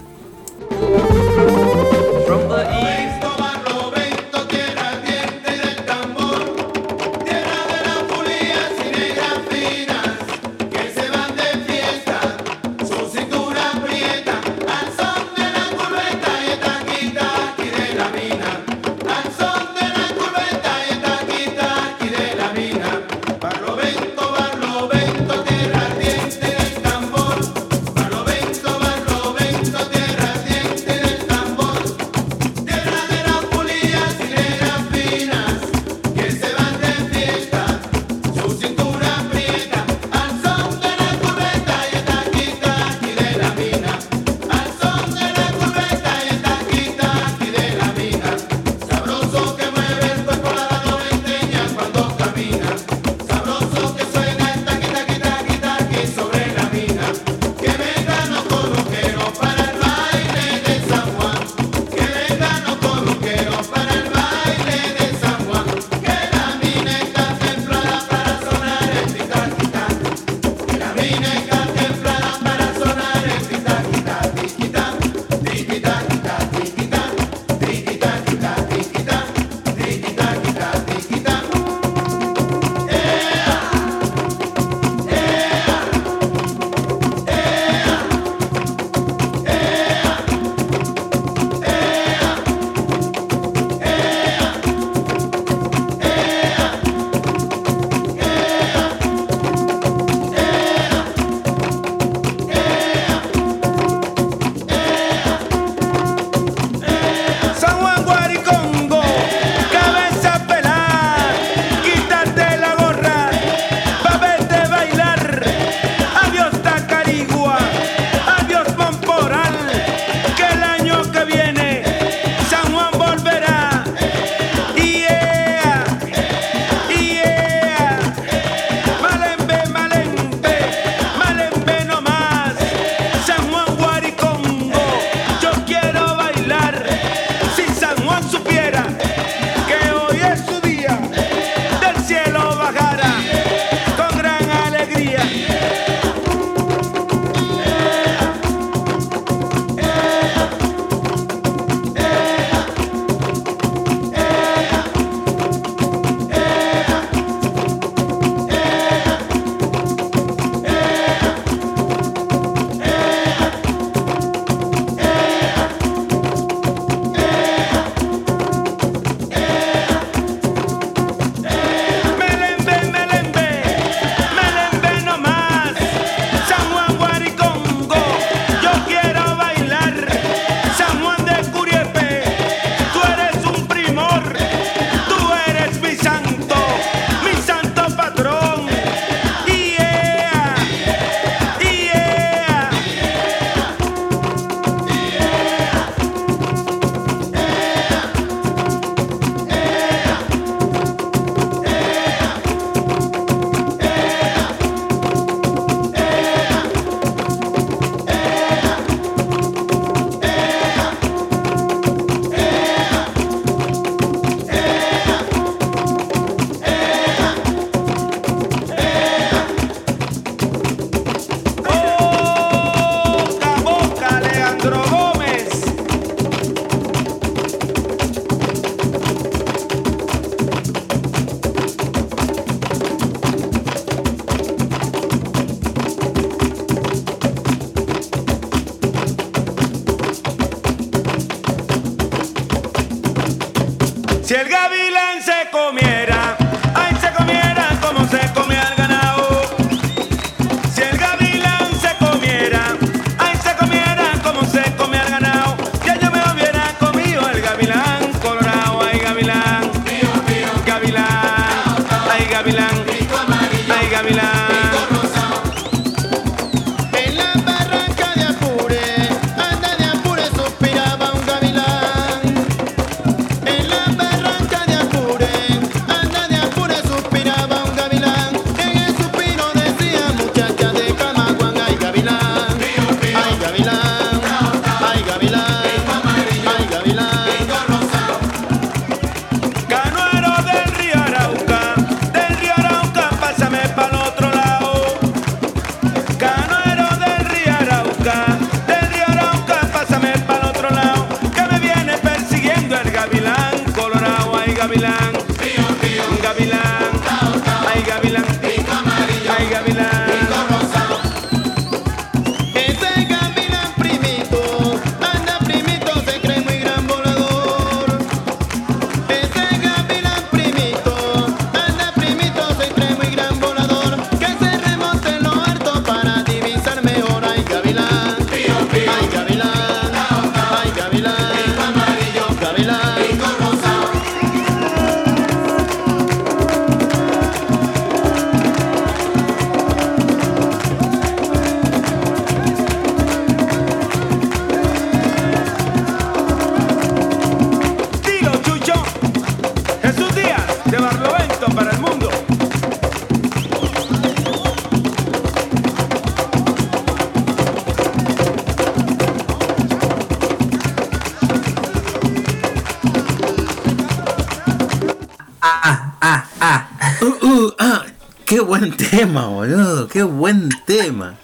Tema, boludo. Qué buen tema.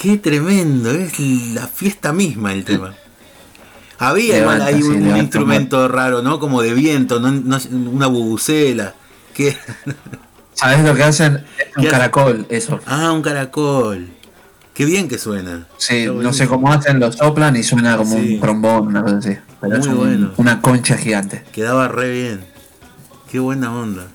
Qué tremendo. Es la fiesta misma el tema. Había igual Levanta, ahí sí, un, instrumento raro, ¿no? Como de viento, no, no- una bubucela. ¿Qué? ¿Sabes lo que hacen? Un caracol, eso. Ah, un caracol. Qué bien que suena. Sí, no sé cómo hacen, lo soplan y suena como Sí. un trombón, una cosa así. Pero Muy bueno. una concha gigante. Quedaba re bien. Qué buena onda.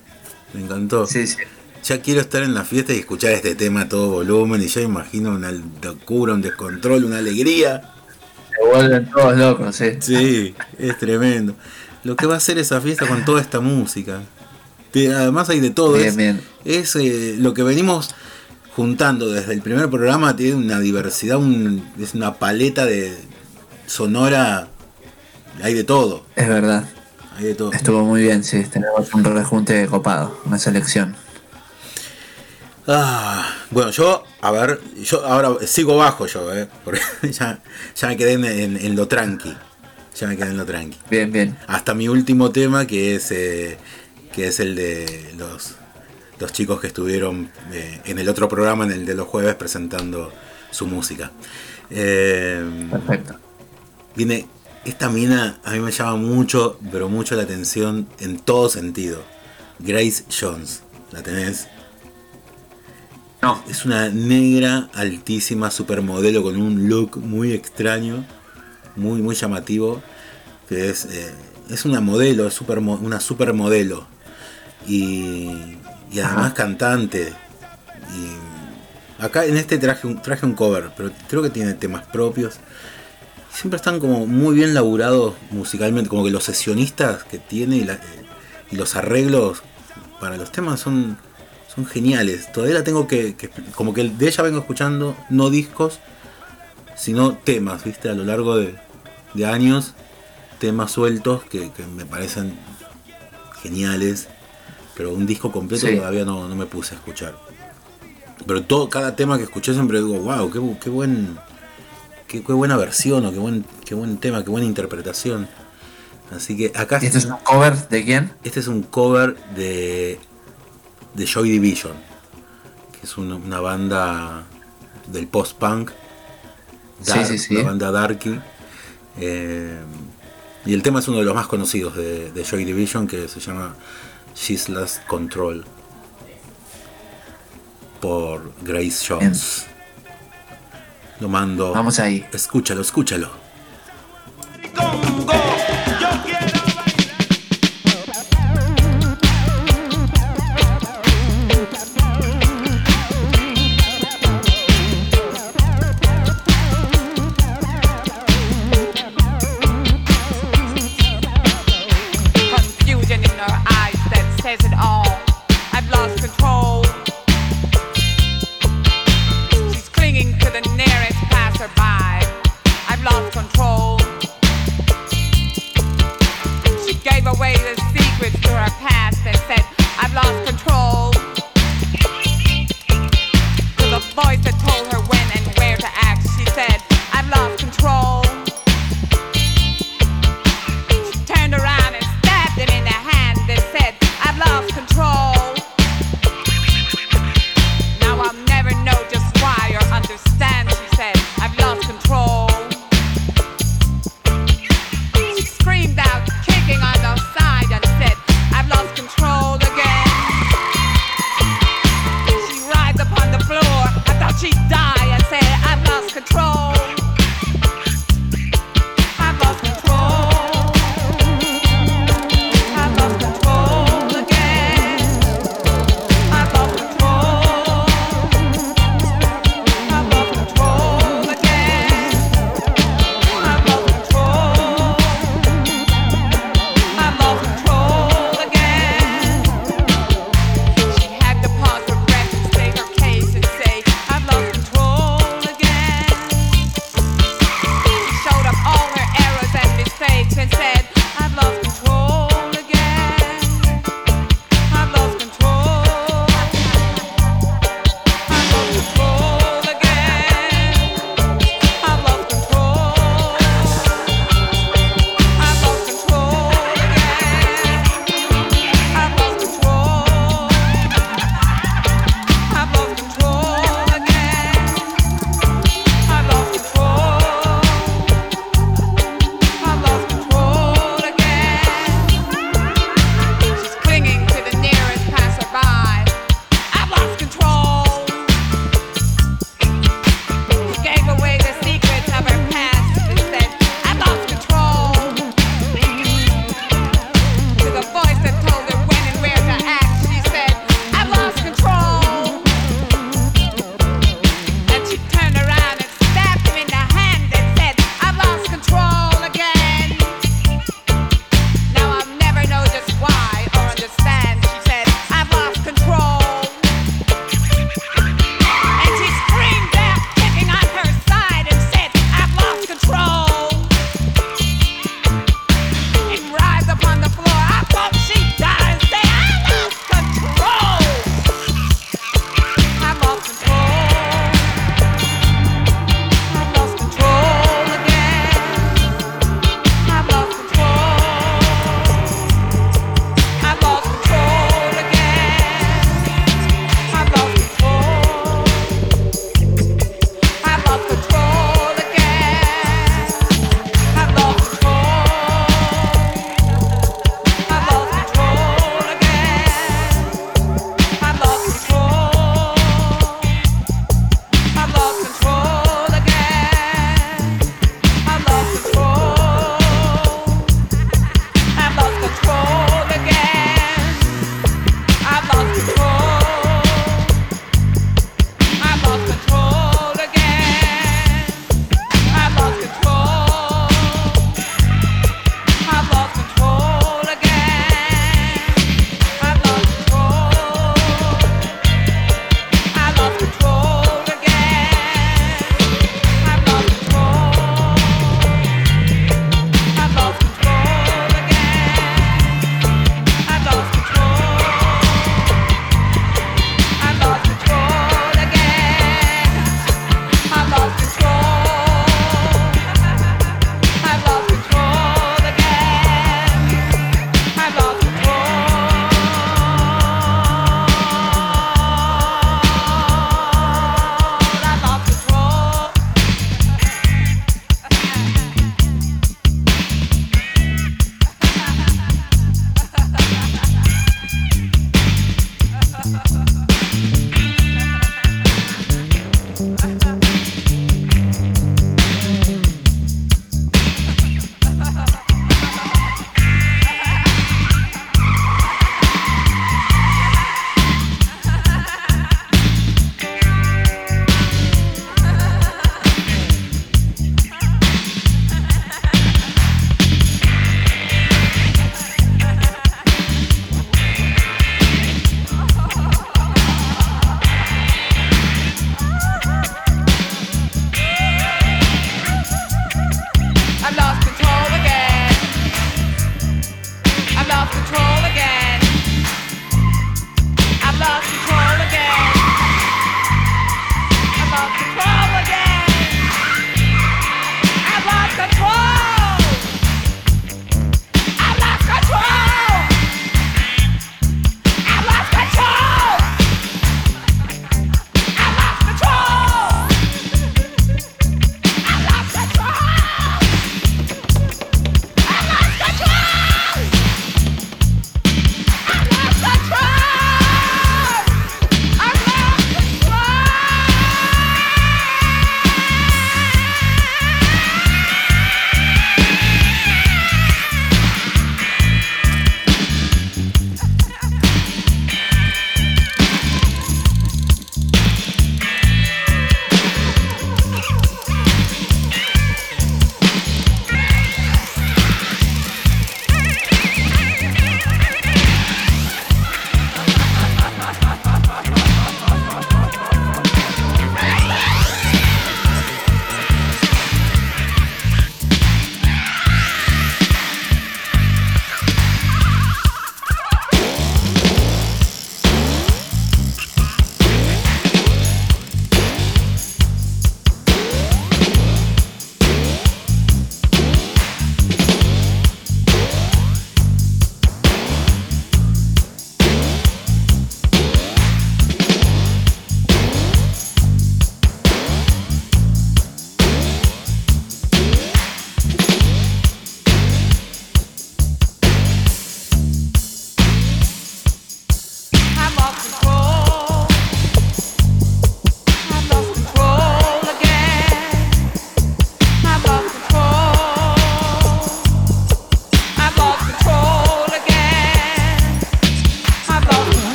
Me encantó. Sí, sí. Ya quiero estar en la fiesta y escuchar este tema a todo volumen y ya imagino una locura, un descontrol, una alegría. Se vuelven todos locos, sí. Sí, es tremendo. Lo que va a hacer esa fiesta con toda esta música. Además hay de todo. Bien, es bien. es, eh, lo que venimos juntando desde el primer programa. Tiene una diversidad, un- es una paleta de sonora. Hay de todo. Es verdad. Hay de todo. Estuvo muy bien, sí. Tenemos un rejunte copado, una selección. Ah, bueno, yo, a ver, yo ahora sigo bajo yo, eh, porque ya, ya me quedé en, en- en lo tranqui. Ya me quedé en lo tranqui. Bien, bien. Hasta mi último tema, que es eh, que es el de los, los chicos que estuvieron eh, en el otro programa, en el de los jueves, presentando su música. Eh, Perfecto. Viene, esta mina a mí me llama mucho, pero mucho la atención en todo sentido. Grace Jones, ¿la tenés? No. Es una negra altísima supermodelo con un look muy extraño, muy muy llamativo, que es eh, es una modelo, es supermo- una supermodelo y, y además cantante. Y acá en este traje un traje un cover, pero creo que tiene temas propios. Siempre están como muy bien laburados musicalmente, como que los sesionistas que tiene y, la- y los arreglos para los temas son son geniales. Todavía la tengo que, que- como que de ella vengo escuchando no discos, sino temas, ¿viste? A lo largo de, de años, temas sueltos que, que me parecen geniales, pero un disco completo Sí. todavía no, no me puse a escuchar. Pero todo, cada tema que escuché siempre digo, wow, qué, qué buen, qué, qué buena versión o qué buen, qué buen tema, qué buena interpretación. Así que acá ¿Y este es un cover de quién? este es un cover de, de Joy Division, que es una, una banda del post-punk. Sí, dark, sí, sí. Una banda darky. Eh, y el tema es uno de los más conocidos de, de Joy Division, que se llama She's Lost Control. Por Grace Jones. Lo mando. Vamos ahí. Escúchalo, escúchalo. Yo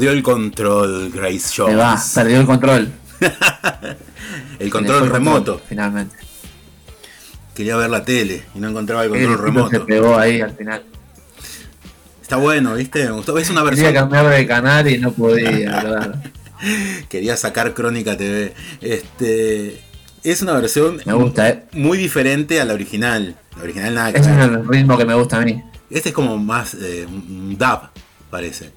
perdió el control, Grace Se va, Jones. perdió el control. El Se control el remoto. control, finalmente. Quería ver la tele y no encontraba el El control se remoto. pegó ahí al final. Está bueno, ¿viste? Me gustó. Es una Quería versión. cambiar de canal y no podía. Quería sacar Crónica TV. Este. Es una versión Me gusta, ¿eh? muy diferente a la original. La original nada que Ese es ver. el ritmo que me gusta a mí. Este es como más eh, un dub, parece.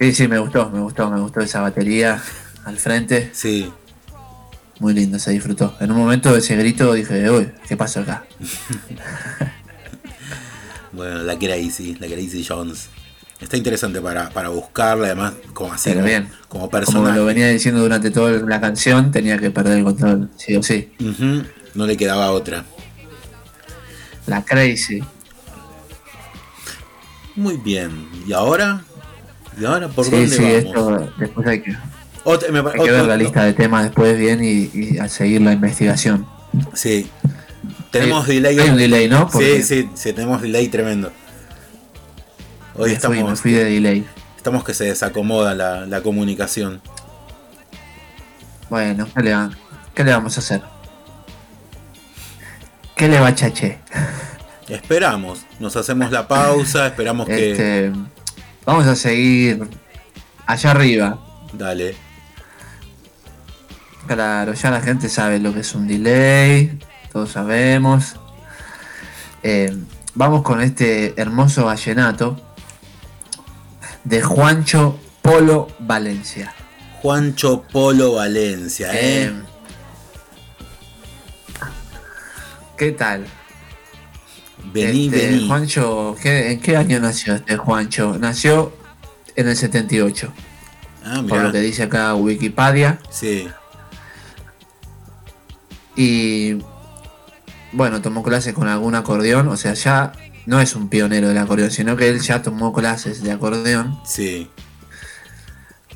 Sí, sí, me gustó, me gustó, me gustó esa batería al frente. Sí. Muy lindo, se disfrutó. En un momento ese grito dije, uy, ¿qué pasó acá? Bueno, la Gracie, la Gracie Jones. Está interesante para, para buscarla, además, como así, Pero como, bien. como Como personaje. lo venía diciendo durante toda la canción, tenía que perder el control, sí o sí. Ujú, No le quedaba otra. La crazy. Muy bien. ¿Y ahora? ¿Y ahora por sí, dónde sí, vamos? esto después hay que, Otra- me pa- hay que ver la lista de temas después bien y, y a seguir la investigación. Sí. Tenemos Hay- delay. hay un delay, ¿no? Porque- Sí, sí, sí, tenemos delay tremendo. Hoy Me fui, estamos, me fui de delay. estamos que se desacomoda la, la comunicación. Bueno, ¿qué le, qué le vamos a hacer? ¿Qué le va a chache? Esperamos, nos hacemos la pausa, esperamos que... Vamos a seguir allá arriba. Dale. Claro, ya la gente sabe lo que es un delay, todos sabemos. Eh, vamos con este hermoso vallenato de Juancho Polo Valencia. Juancho Polo Valencia, ¿eh? Eh, ¿Qué tal? Vení, Este, vení. Juancho, ¿qué- ¿en qué año nació este Juancho? Nació en el 78, Ah, por mirá. lo que dice acá Wikipedia. Sí, Y bueno, tomó clases con algún acordeón, o sea, ya no es un pionero del acordeón, sino que él ya tomó clases de acordeón. sí.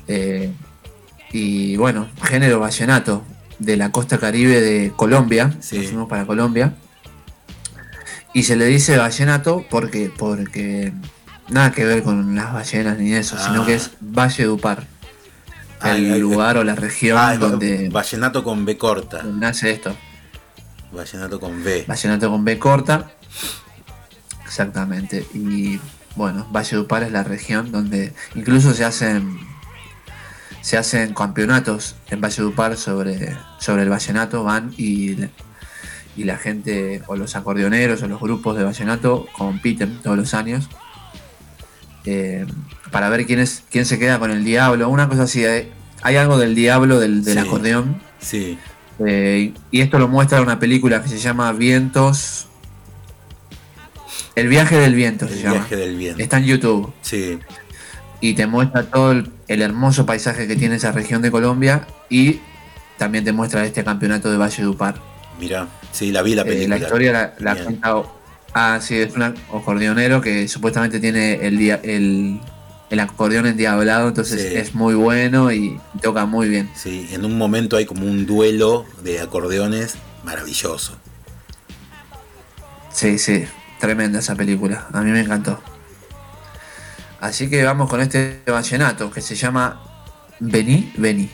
eh, y bueno, género vallenato de la costa caribe de Colombia. Sí. Nos fuimos para Colombia. Y se le dice vallenato porque, porque nada que ver con las ballenas ni eso, sino Ah. que es Valle Dupar. Ay, el ay, lugar o la región es donde, Vallenato con B corta. nace esto. Vallenato con B. Vallenato con B corta. Exactamente. Y bueno, Valledupar es la región donde incluso se hacen se hacen campeonatos en Valledupar sobre, sobre el vallenato, van y, y la gente, o los acordeoneros, o los grupos de vallenato compiten todos los años eh, para ver quién es quién se queda con el diablo, una cosa así. Hay, hay algo del diablo del, del Sí. acordeón. Sí. Eh, y esto lo muestra una película que se llama Vientos. El viaje del viento se El llama. viaje del viento. Está en YouTube. Sí. Y te muestra todo el, el hermoso paisaje que tiene esa región de Colombia. Y también te muestra este campeonato de Valle Dupar. Mira, sí, la vi la Eh, película. la historia la, la cuenta. Ah, sí, es un acordeonero que supuestamente tiene el, dia- el, el acordeón endiablado. Entonces Sí. es muy bueno y toca muy bien. Sí, en un momento hay como un duelo de acordeones maravilloso. Sí, sí, tremenda esa película. A mí me encantó. Así que vamos con este vallenato que se llama Vení. Vení,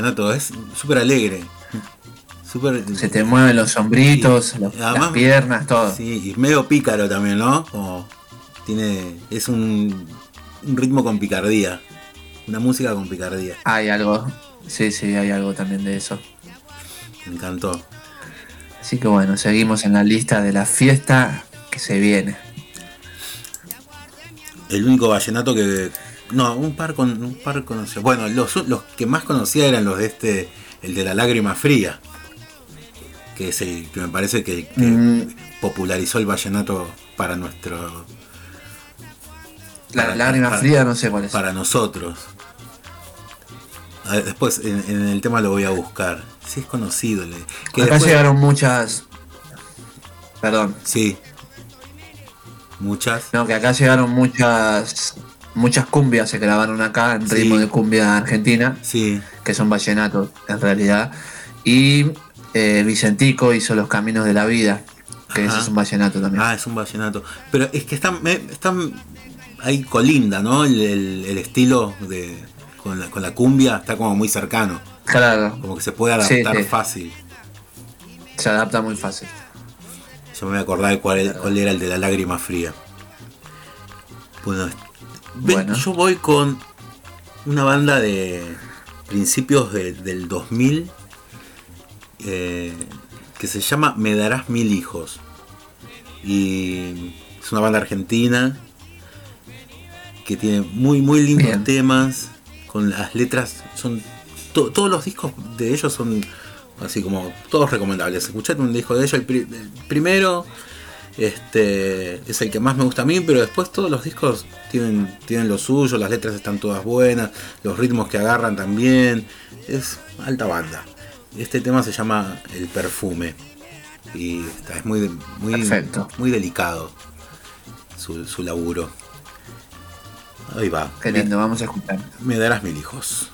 vallenato, es súper alegre. Se te mueven los sombritos, los- las piernas, todo. Sí, y medio pícaro también, ¿no? Como tiene. Es un, un ritmo con picardía. Una música con picardía. Hay algo. Sí, sí, hay algo también de eso. Me encantó. Así que bueno, seguimos en la lista de la fiesta que se viene. El único vallenato que. No, un par con. Un par conocía. Bueno, los, los que más conocía eran los de este. El de la lágrima fría. Que es el que me parece que, que Mm. popularizó el vallenato para nuestro. La para- lágrima para- fría no sé cuál es. Para nosotros. A ver, después en, en el tema lo voy a buscar. Si es conocido. le- que Acá después- llegaron muchas. Perdón. Sí. Muchas. No, que acá llegaron muchas. Muchas cumbias se grabaron acá en Sí. ritmo de cumbia argentina. Sí. Que son vallenatos, en realidad. Y eh, Vicentico hizo Los Caminos de la Vida. Que ese es un vallenato también. Ah, es un vallenato. Pero es que están, están ahí colinda, ¿no? El, el- el estilo de con la, con la cumbia está como muy cercano. Claro. Como que se puede adaptar sí. fácil. Se adapta muy fácil. Yo me voy a acordar de cuál, cuál era el de la lágrima fría. Bueno, Bueno. yo voy con una banda de principios de- del 2000 eh, que se llama Me darás mil hijos. Y es una banda argentina que tiene muy muy lindos Bien. temas con las letras son to- todos los discos de ellos son así como todos recomendables escuchate un disco de ellos el, pri- el primero este es el que más me gusta a mí pero después todos los discos tienen tienen lo suyo las letras están todas buenas los ritmos que agarran también es alta banda este tema se llama el perfume y está, es muy de- muy Perfecto. muy delicado su, su laburo ahí va Qué lindo, vamos a escuchar. me darás mil hijos.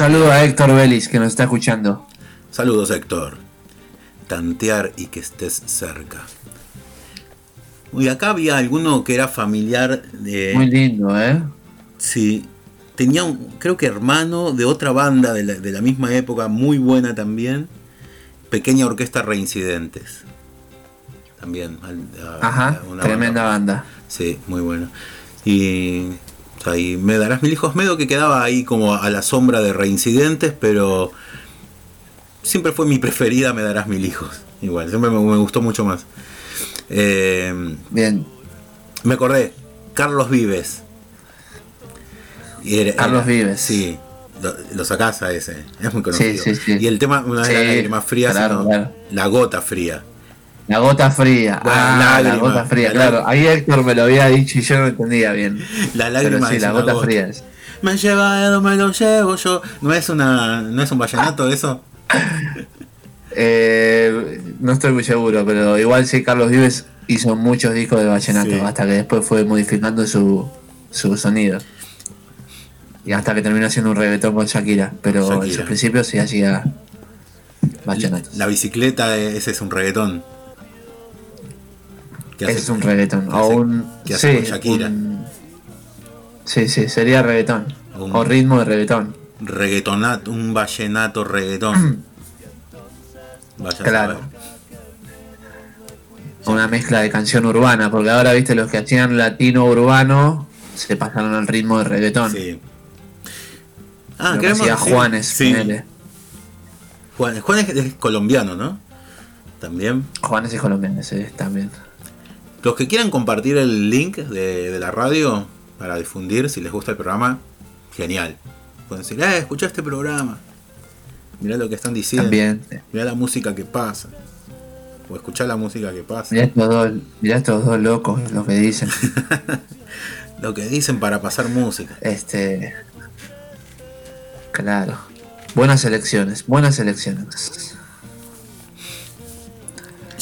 Saludo a Héctor Vélez que nos está escuchando. Saludos, Héctor. Tantear y que estés cerca. Uy, acá había alguno que era familiar de. Muy lindo, ¿eh? Sí. Tenía un, creo que hermano de otra banda de la, de la misma época, muy buena también. Pequeña Orquesta Reincidentes. También. a- Ajá, una tremenda banda. Sí, muy buena. Y, o sea, y Me Darás Mil Hijos Medo que quedaba ahí como a la sombra de Reincidentes, pero siempre fue mi preferida Me Darás Mil Hijos. Igual, siempre me, me gustó mucho más. Eh, Bien. Me acordé, Carlos Vives. Y era- Carlos era- Vives. Sí, lo, lo sacás a ese, es muy conocido. Sí, sí, sí. Y el tema, una de las lágrimas frías, claro. la gota fría. La gota fría. La ah, la lágrima, gota fría, la claro. lágrima. Ahí Héctor me lo había dicho y yo no entendía bien. La Pero lágrima sí, es la gota gota. fría es. Me lleva me lo llevo yo. ¿No es una no es un vallenato eso? Eh, no estoy muy seguro, pero igual sí, Carlos Vives hizo muchos discos de vallenato, Sí. hasta que después fue modificando su, su sonido. Y hasta que terminó haciendo un reggaetón con Shakira, pero en sus principios sí hacía vallenatos. La bicicleta, ese es un reggaetón. ¿Qué Ese hace- es un reggaetón. qué O hace- un. qué hace con sí, Shakira? un- sí, sí, sería reggaetón. Un- O ritmo de reggaetón. Reggaetonato, un vallenato reggaetón. Vaya a Claro. saber. Una mezcla de canción urbana, porque ahora, viste, los que hacían latino urbano se pasaron al ritmo de reggaetón. Sí. Ah, Lo que hacía decir- Juanes, Sí. ponele. Juan, Juan es, es colombiano, ¿no? También. Juanes es colombiano, sí, también. Los que quieran compartir el link de, de la radio para difundir, si les gusta el programa, genial. Pueden decir, eh, escucha este programa. Mirá lo que están diciendo. También. Mirá la música que pasa. O escuchá la música que pasa. Mirá estos dos, mirá estos dos locos lo que dicen. Lo que dicen para pasar música. Este. Claro. Buenas elecciones, buenas elecciones.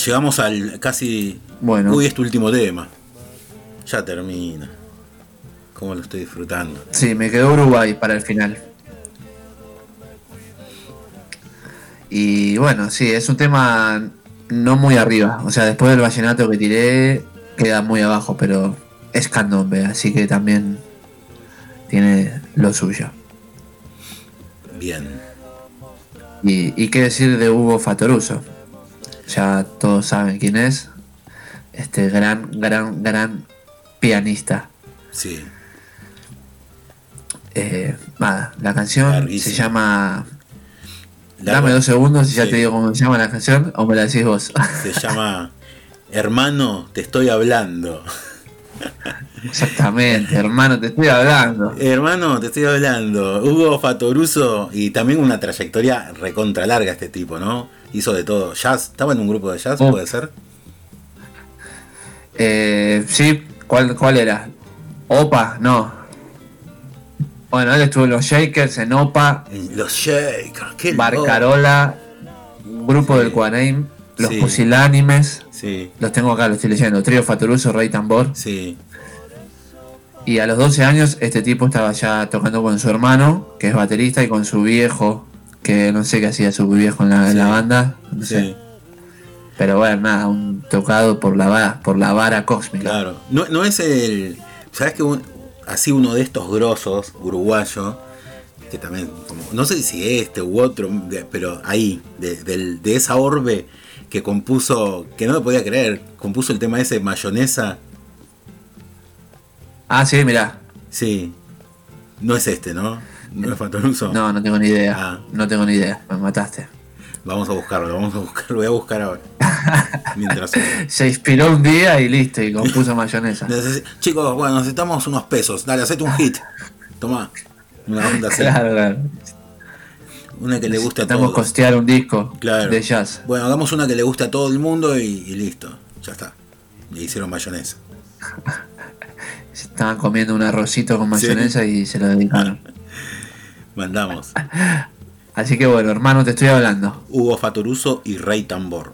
Llegamos al casi. Bueno. Uy, es tu último tema. Ya termina. Cómo lo estoy disfrutando. Sí, me quedó Uruguay para el final. Y bueno, sí, es un tema no muy arriba. O sea, después del vallenato que tiré, queda muy abajo, pero es candombe, así que también tiene lo suyo. Bien. Y, y qué decir de Hugo Fatoruso. Ya todos saben quién es. Este gran, gran, gran pianista. Sí. Eh, nada, la canción Larguísimo. se llama. Largo. Dame dos segundos y ya Sí. te digo cómo se llama la canción o me la decís vos. Se llama Hermano, te estoy hablando. Exactamente, hermano, te estoy hablando. Hermano, te estoy hablando. Hugo Fatoruso y también una trayectoria recontra larga este tipo, ¿no? Hizo de todo. Jazz, estaba en un grupo de jazz, Oh. puede ser. Eh, sí, ¿cuál, ¿cuál era? Opa, no. Bueno, él estuvo en los Shakers, en Opa, Los Shakers, qué Barcarola, un grupo del Cuareim, los Sí. Pusilánimes, Sí, los tengo acá, los estoy leyendo, Trío Fatoruso, Rey Tambor. sí. Y a los 12 años este tipo estaba ya tocando con su hermano, que es baterista, y con su viejo, que no sé qué hacía su viejo en la, en la banda. no sé. Sí, Pero bueno, nada, un tocado por la vara, por la vara cósmica. claro. No, no es el. ¿Sabes que un- así uno de estos grosos, uruguayo, que también, como- no sé si este u otro, de- pero ahí, de, de esa orbe que compuso, que no me podía creer, compuso el tema ese, mayonesa. Ah, sí, mirá. Sí. No es este, ¿no? No es Fatoruso. No, no tengo ni idea. Ah. No tengo ni idea. Me mataste. Vamos a buscarlo, vamos a buscarlo, voy a buscar ahora. Mientras. Se inspiró un día y listo, y compuso mayonesa. Chicos, bueno, necesitamos unos pesos. Dale, hacete un hit. Toma. Una onda así. Claro, claro. Una que le guste a Necesitamos todos. costear un disco Claro. de jazz. Bueno, hagamos una que le guste a todo el mundo y, y listo. Ya está. Le hicieron mayonesa. Se estaban comiendo un arrocito con mayonesa y se lo dedicaron. Mandamos. Así que bueno, hermano, te estoy hablando. Hugo Fatoruso y Rey Tambor.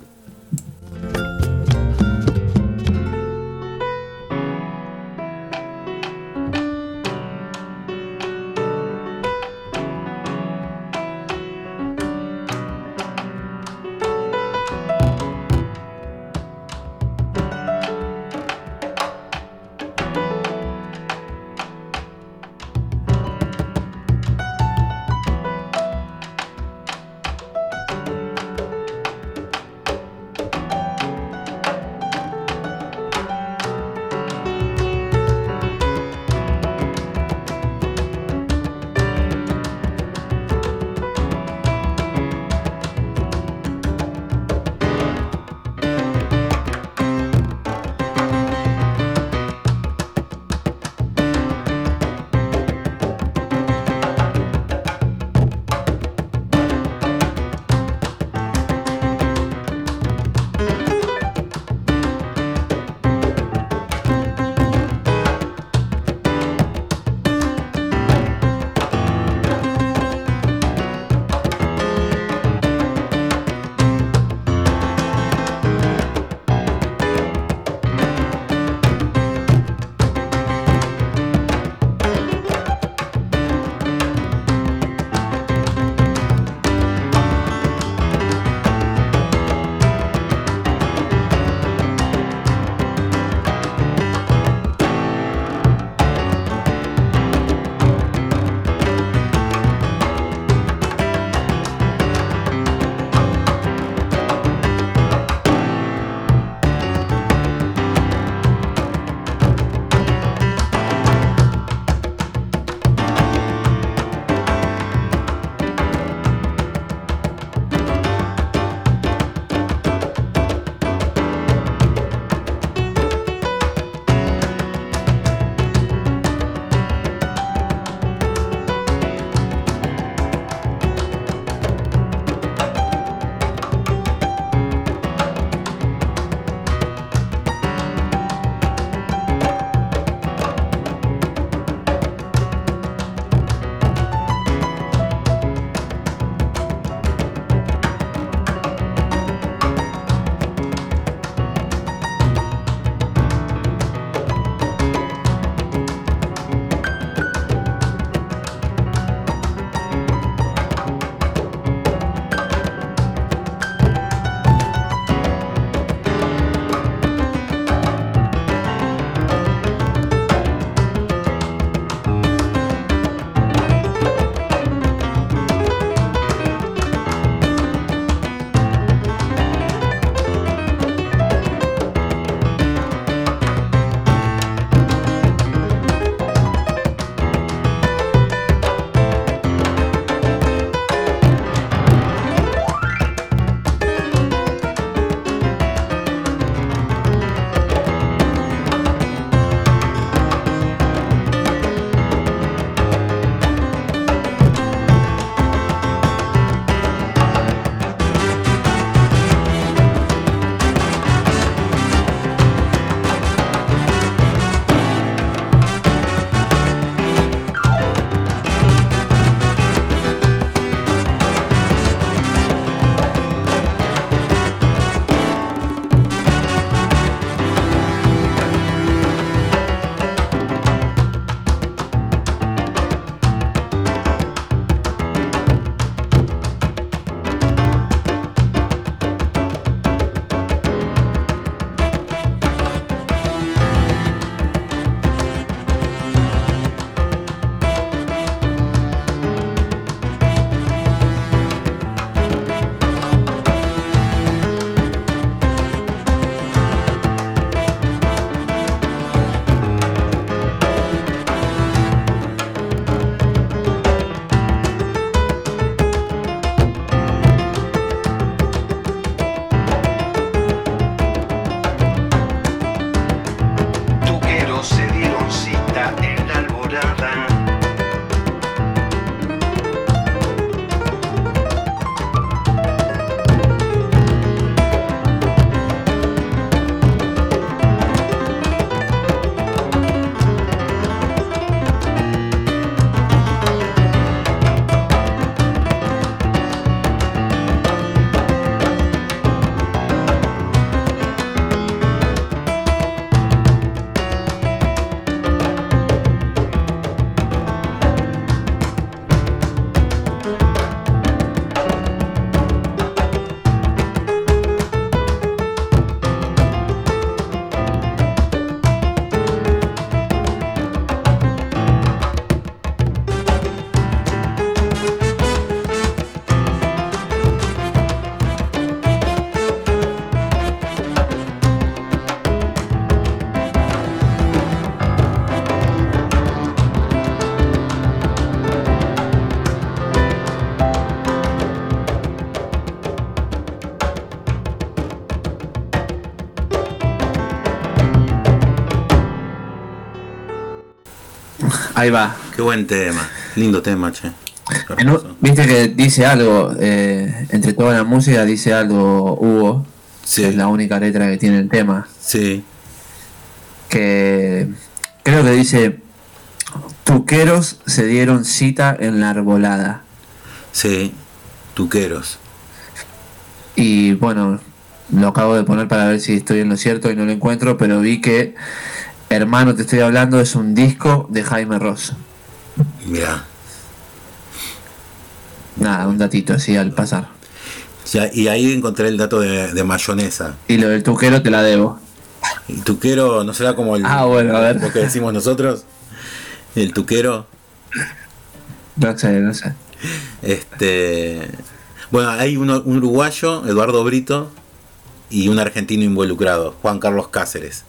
Ahí va. Qué buen tema. Lindo tema, che. Un- Viste que dice algo, eh, entre toda la música dice algo Hugo, que es la única letra que tiene el tema, Sí. que creo que dice, tuqueros se dieron cita en la arbolada. Sí. Tuqueros. Y bueno, lo acabo de poner para ver si estoy en lo cierto y no lo encuentro, pero vi que Hermano, te estoy hablando, es un disco de Jaime Ross. Mirá. Nada, un datito así al pasar. Ya, y ahí encontré el dato de, de mayonesa. Y lo del tuquero te la debo. El tuquero no será como el Ah, bueno, a ver. lo que decimos nosotros. El tuquero. No sé, no sé. Este. Bueno, hay uno- un uruguayo, Eduardo Brito, y un argentino involucrado, Juan Carlos Cáceres.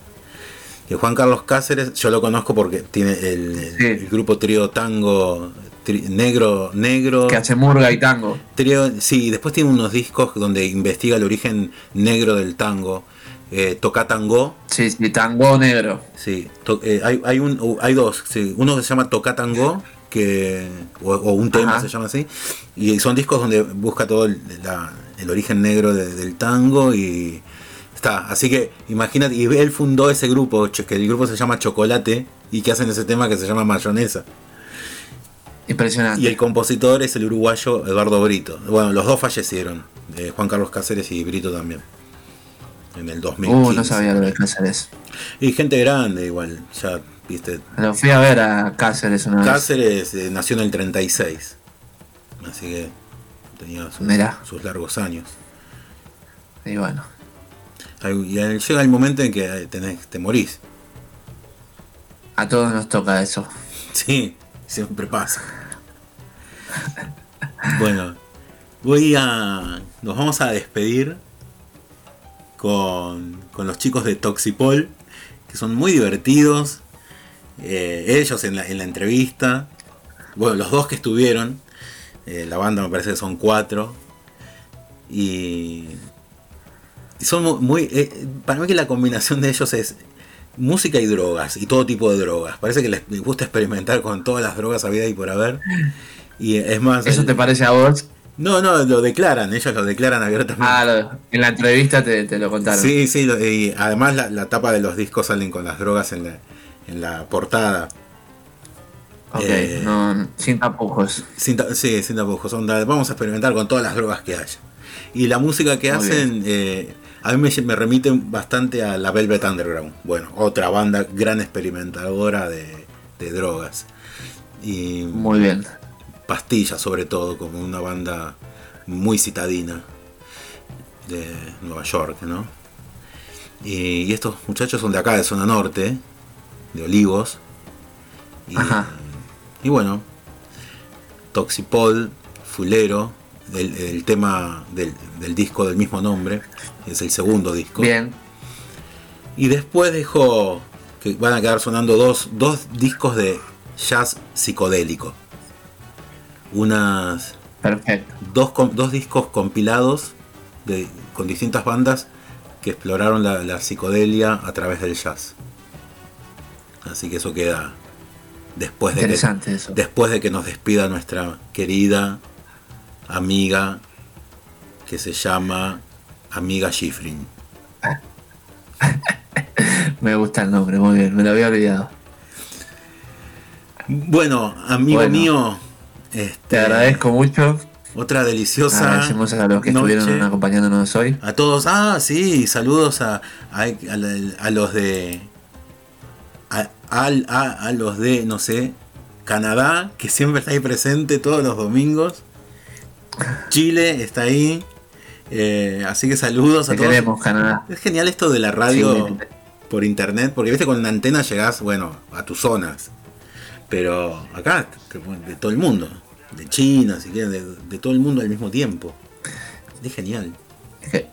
Que Juan Carlos Cáceres, yo lo conozco porque tiene el, grupo trío tango tri- negro, negro. Que hace murga y tango. Trío, sí, después tiene unos discos donde investiga el origen negro del tango. Eh, Toca Tango. Sí, sí, tango negro. Sí, to- eh, hay, hay, un, uh, hay dos. sí. Uno que se llama Toca Tango, que, o, o un tema Ajá. se llama así. Y son discos donde busca todo el, la- el origen negro de- del tango y está. Así que imagínate, y él fundó ese grupo, que el grupo se llama Chocolate, y que hacen ese tema que se llama Mayonesa. Impresionante. Y el compositor es el uruguayo Eduardo Brito. Bueno, los dos fallecieron, eh, Juan Carlos Cáceres y Brito también. En el 2015. Uh, no sabía lo de Cáceres. Y gente grande igual, ya viste. Lo fui a ver a Cáceres una vez. Cáceres eh, nació en el 36. Así que tenía sus, largos años. Y bueno, Y llega el momento en que eh, tenés, te morís. a todos nos toca eso. Sí, siempre pasa. Bueno, voy a. Nos vamos a despedir con, con los chicos de Toxipol, que son muy divertidos. Eh, ellos en la, en la entrevista, bueno, los dos que estuvieron, eh, la banda me parece que son cuatro. Y son mu- muy. eh, para mí que la combinación de ellos es música y drogas, y todo tipo de drogas. Parece que les gusta experimentar con todas las drogas habidas y por haber. Y es más. ¿Eso el- te parece a vos? no, no, lo declaran, ellos lo declaran abiertamente. Ah, lo- en la entrevista te, te lo contaron. Sí, sí, lo- y además la, la tapa de los discos salen con las drogas en la, en la portada. Ok, Eh, no, sin tapujos. Sin ta- sí, sin tapujos. onda, vamos a experimentar con todas las drogas que haya. Y la música que Muy hacen, eh, a mí me, me remiten bastante a la Velvet Underground. Bueno, otra banda gran experimentadora de, de drogas. Y Muy bien. Pastillas, sobre todo, como una banda muy citadina de Nueva York, ¿no? Y, y estos muchachos son de acá, de zona norte, de Olivos. Y, Ajá. y bueno, Toxipol, Fulero, el, el tema del, del disco del mismo nombre, es el segundo disco. Bien. Y después dejó que van a quedar sonando dos, dos discos de jazz psicodélico. Unas. Perfecto. Dos, dos discos compilados de, con distintas bandas que exploraron la, la psicodelia a través del jazz. Así que eso queda después de que, eso. después de que nos despida nuestra querida amiga que se llama Amiga Schifrin. Me gusta el nombre, muy bien, me lo había olvidado. Bueno, amigo Bueno. mío, este, Te agradezco mucho. otra deliciosa. Agradecemos a los que noche. estuvieron acompañándonos hoy. A todos, ah, sí, saludos a, a, a los de. A los de, no sé, Canadá, que siempre está ahí presente todos los domingos. Chile está ahí. Eh, así que saludos a Te todos. queremos, Canadá. Es genial esto de la radio Sí. por internet, porque viste con la antena llegás, bueno, a tus zonas. Pero acá, de todo el mundo, de China, si quieren, de, de todo el mundo al mismo tiempo. Es genial, Es que-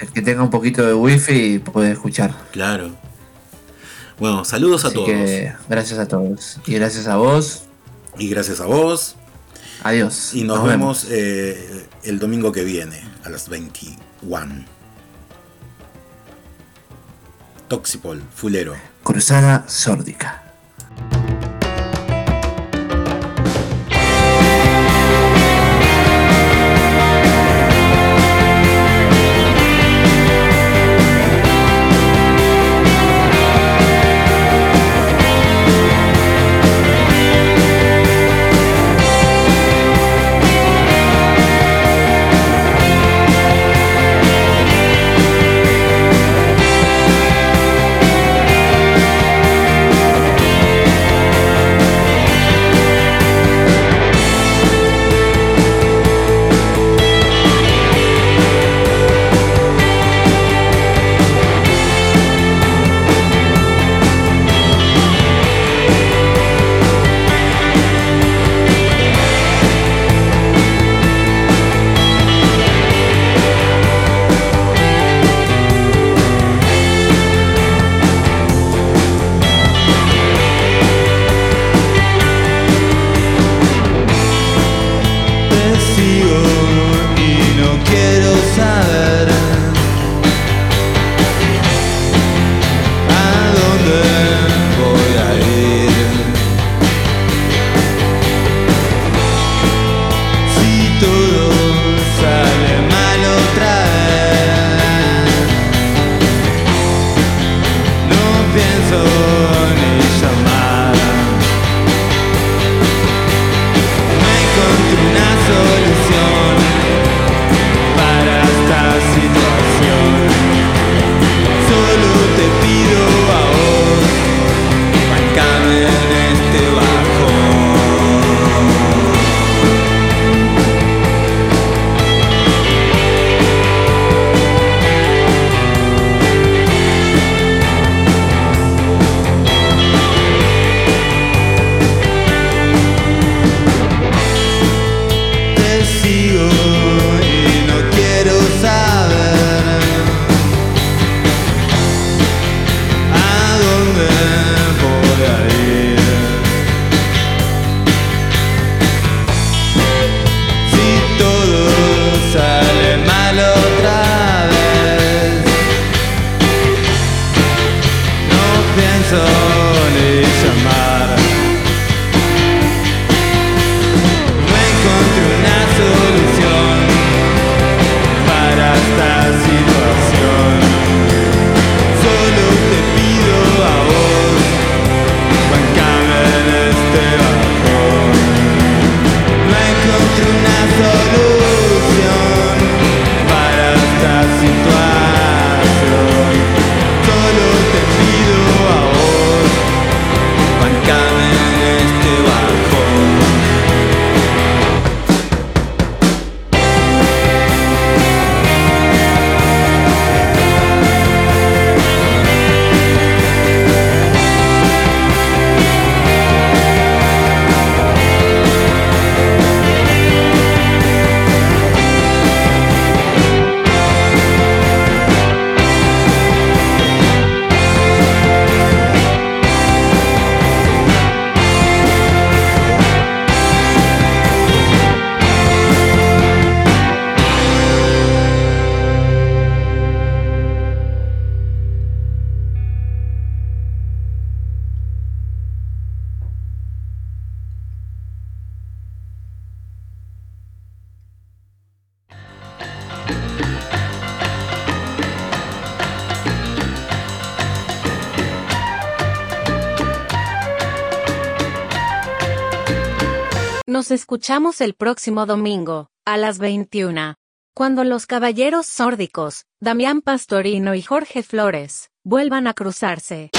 el que tenga un poquito de wifi puede escuchar. claro. Bueno, saludos a Así todos. que gracias a todos. Y gracias a vos. Y gracias a vos. Adiós. Y nos, vemos eh, el domingo que viene a las 21. Toxipol, Fulero. Cruzada sórdica. Escuchamos el próximo domingo, a las 21. Cuando los caballeros sórdicos, Damián Pastorino y Jorge Flores, vuelvan a cruzarse.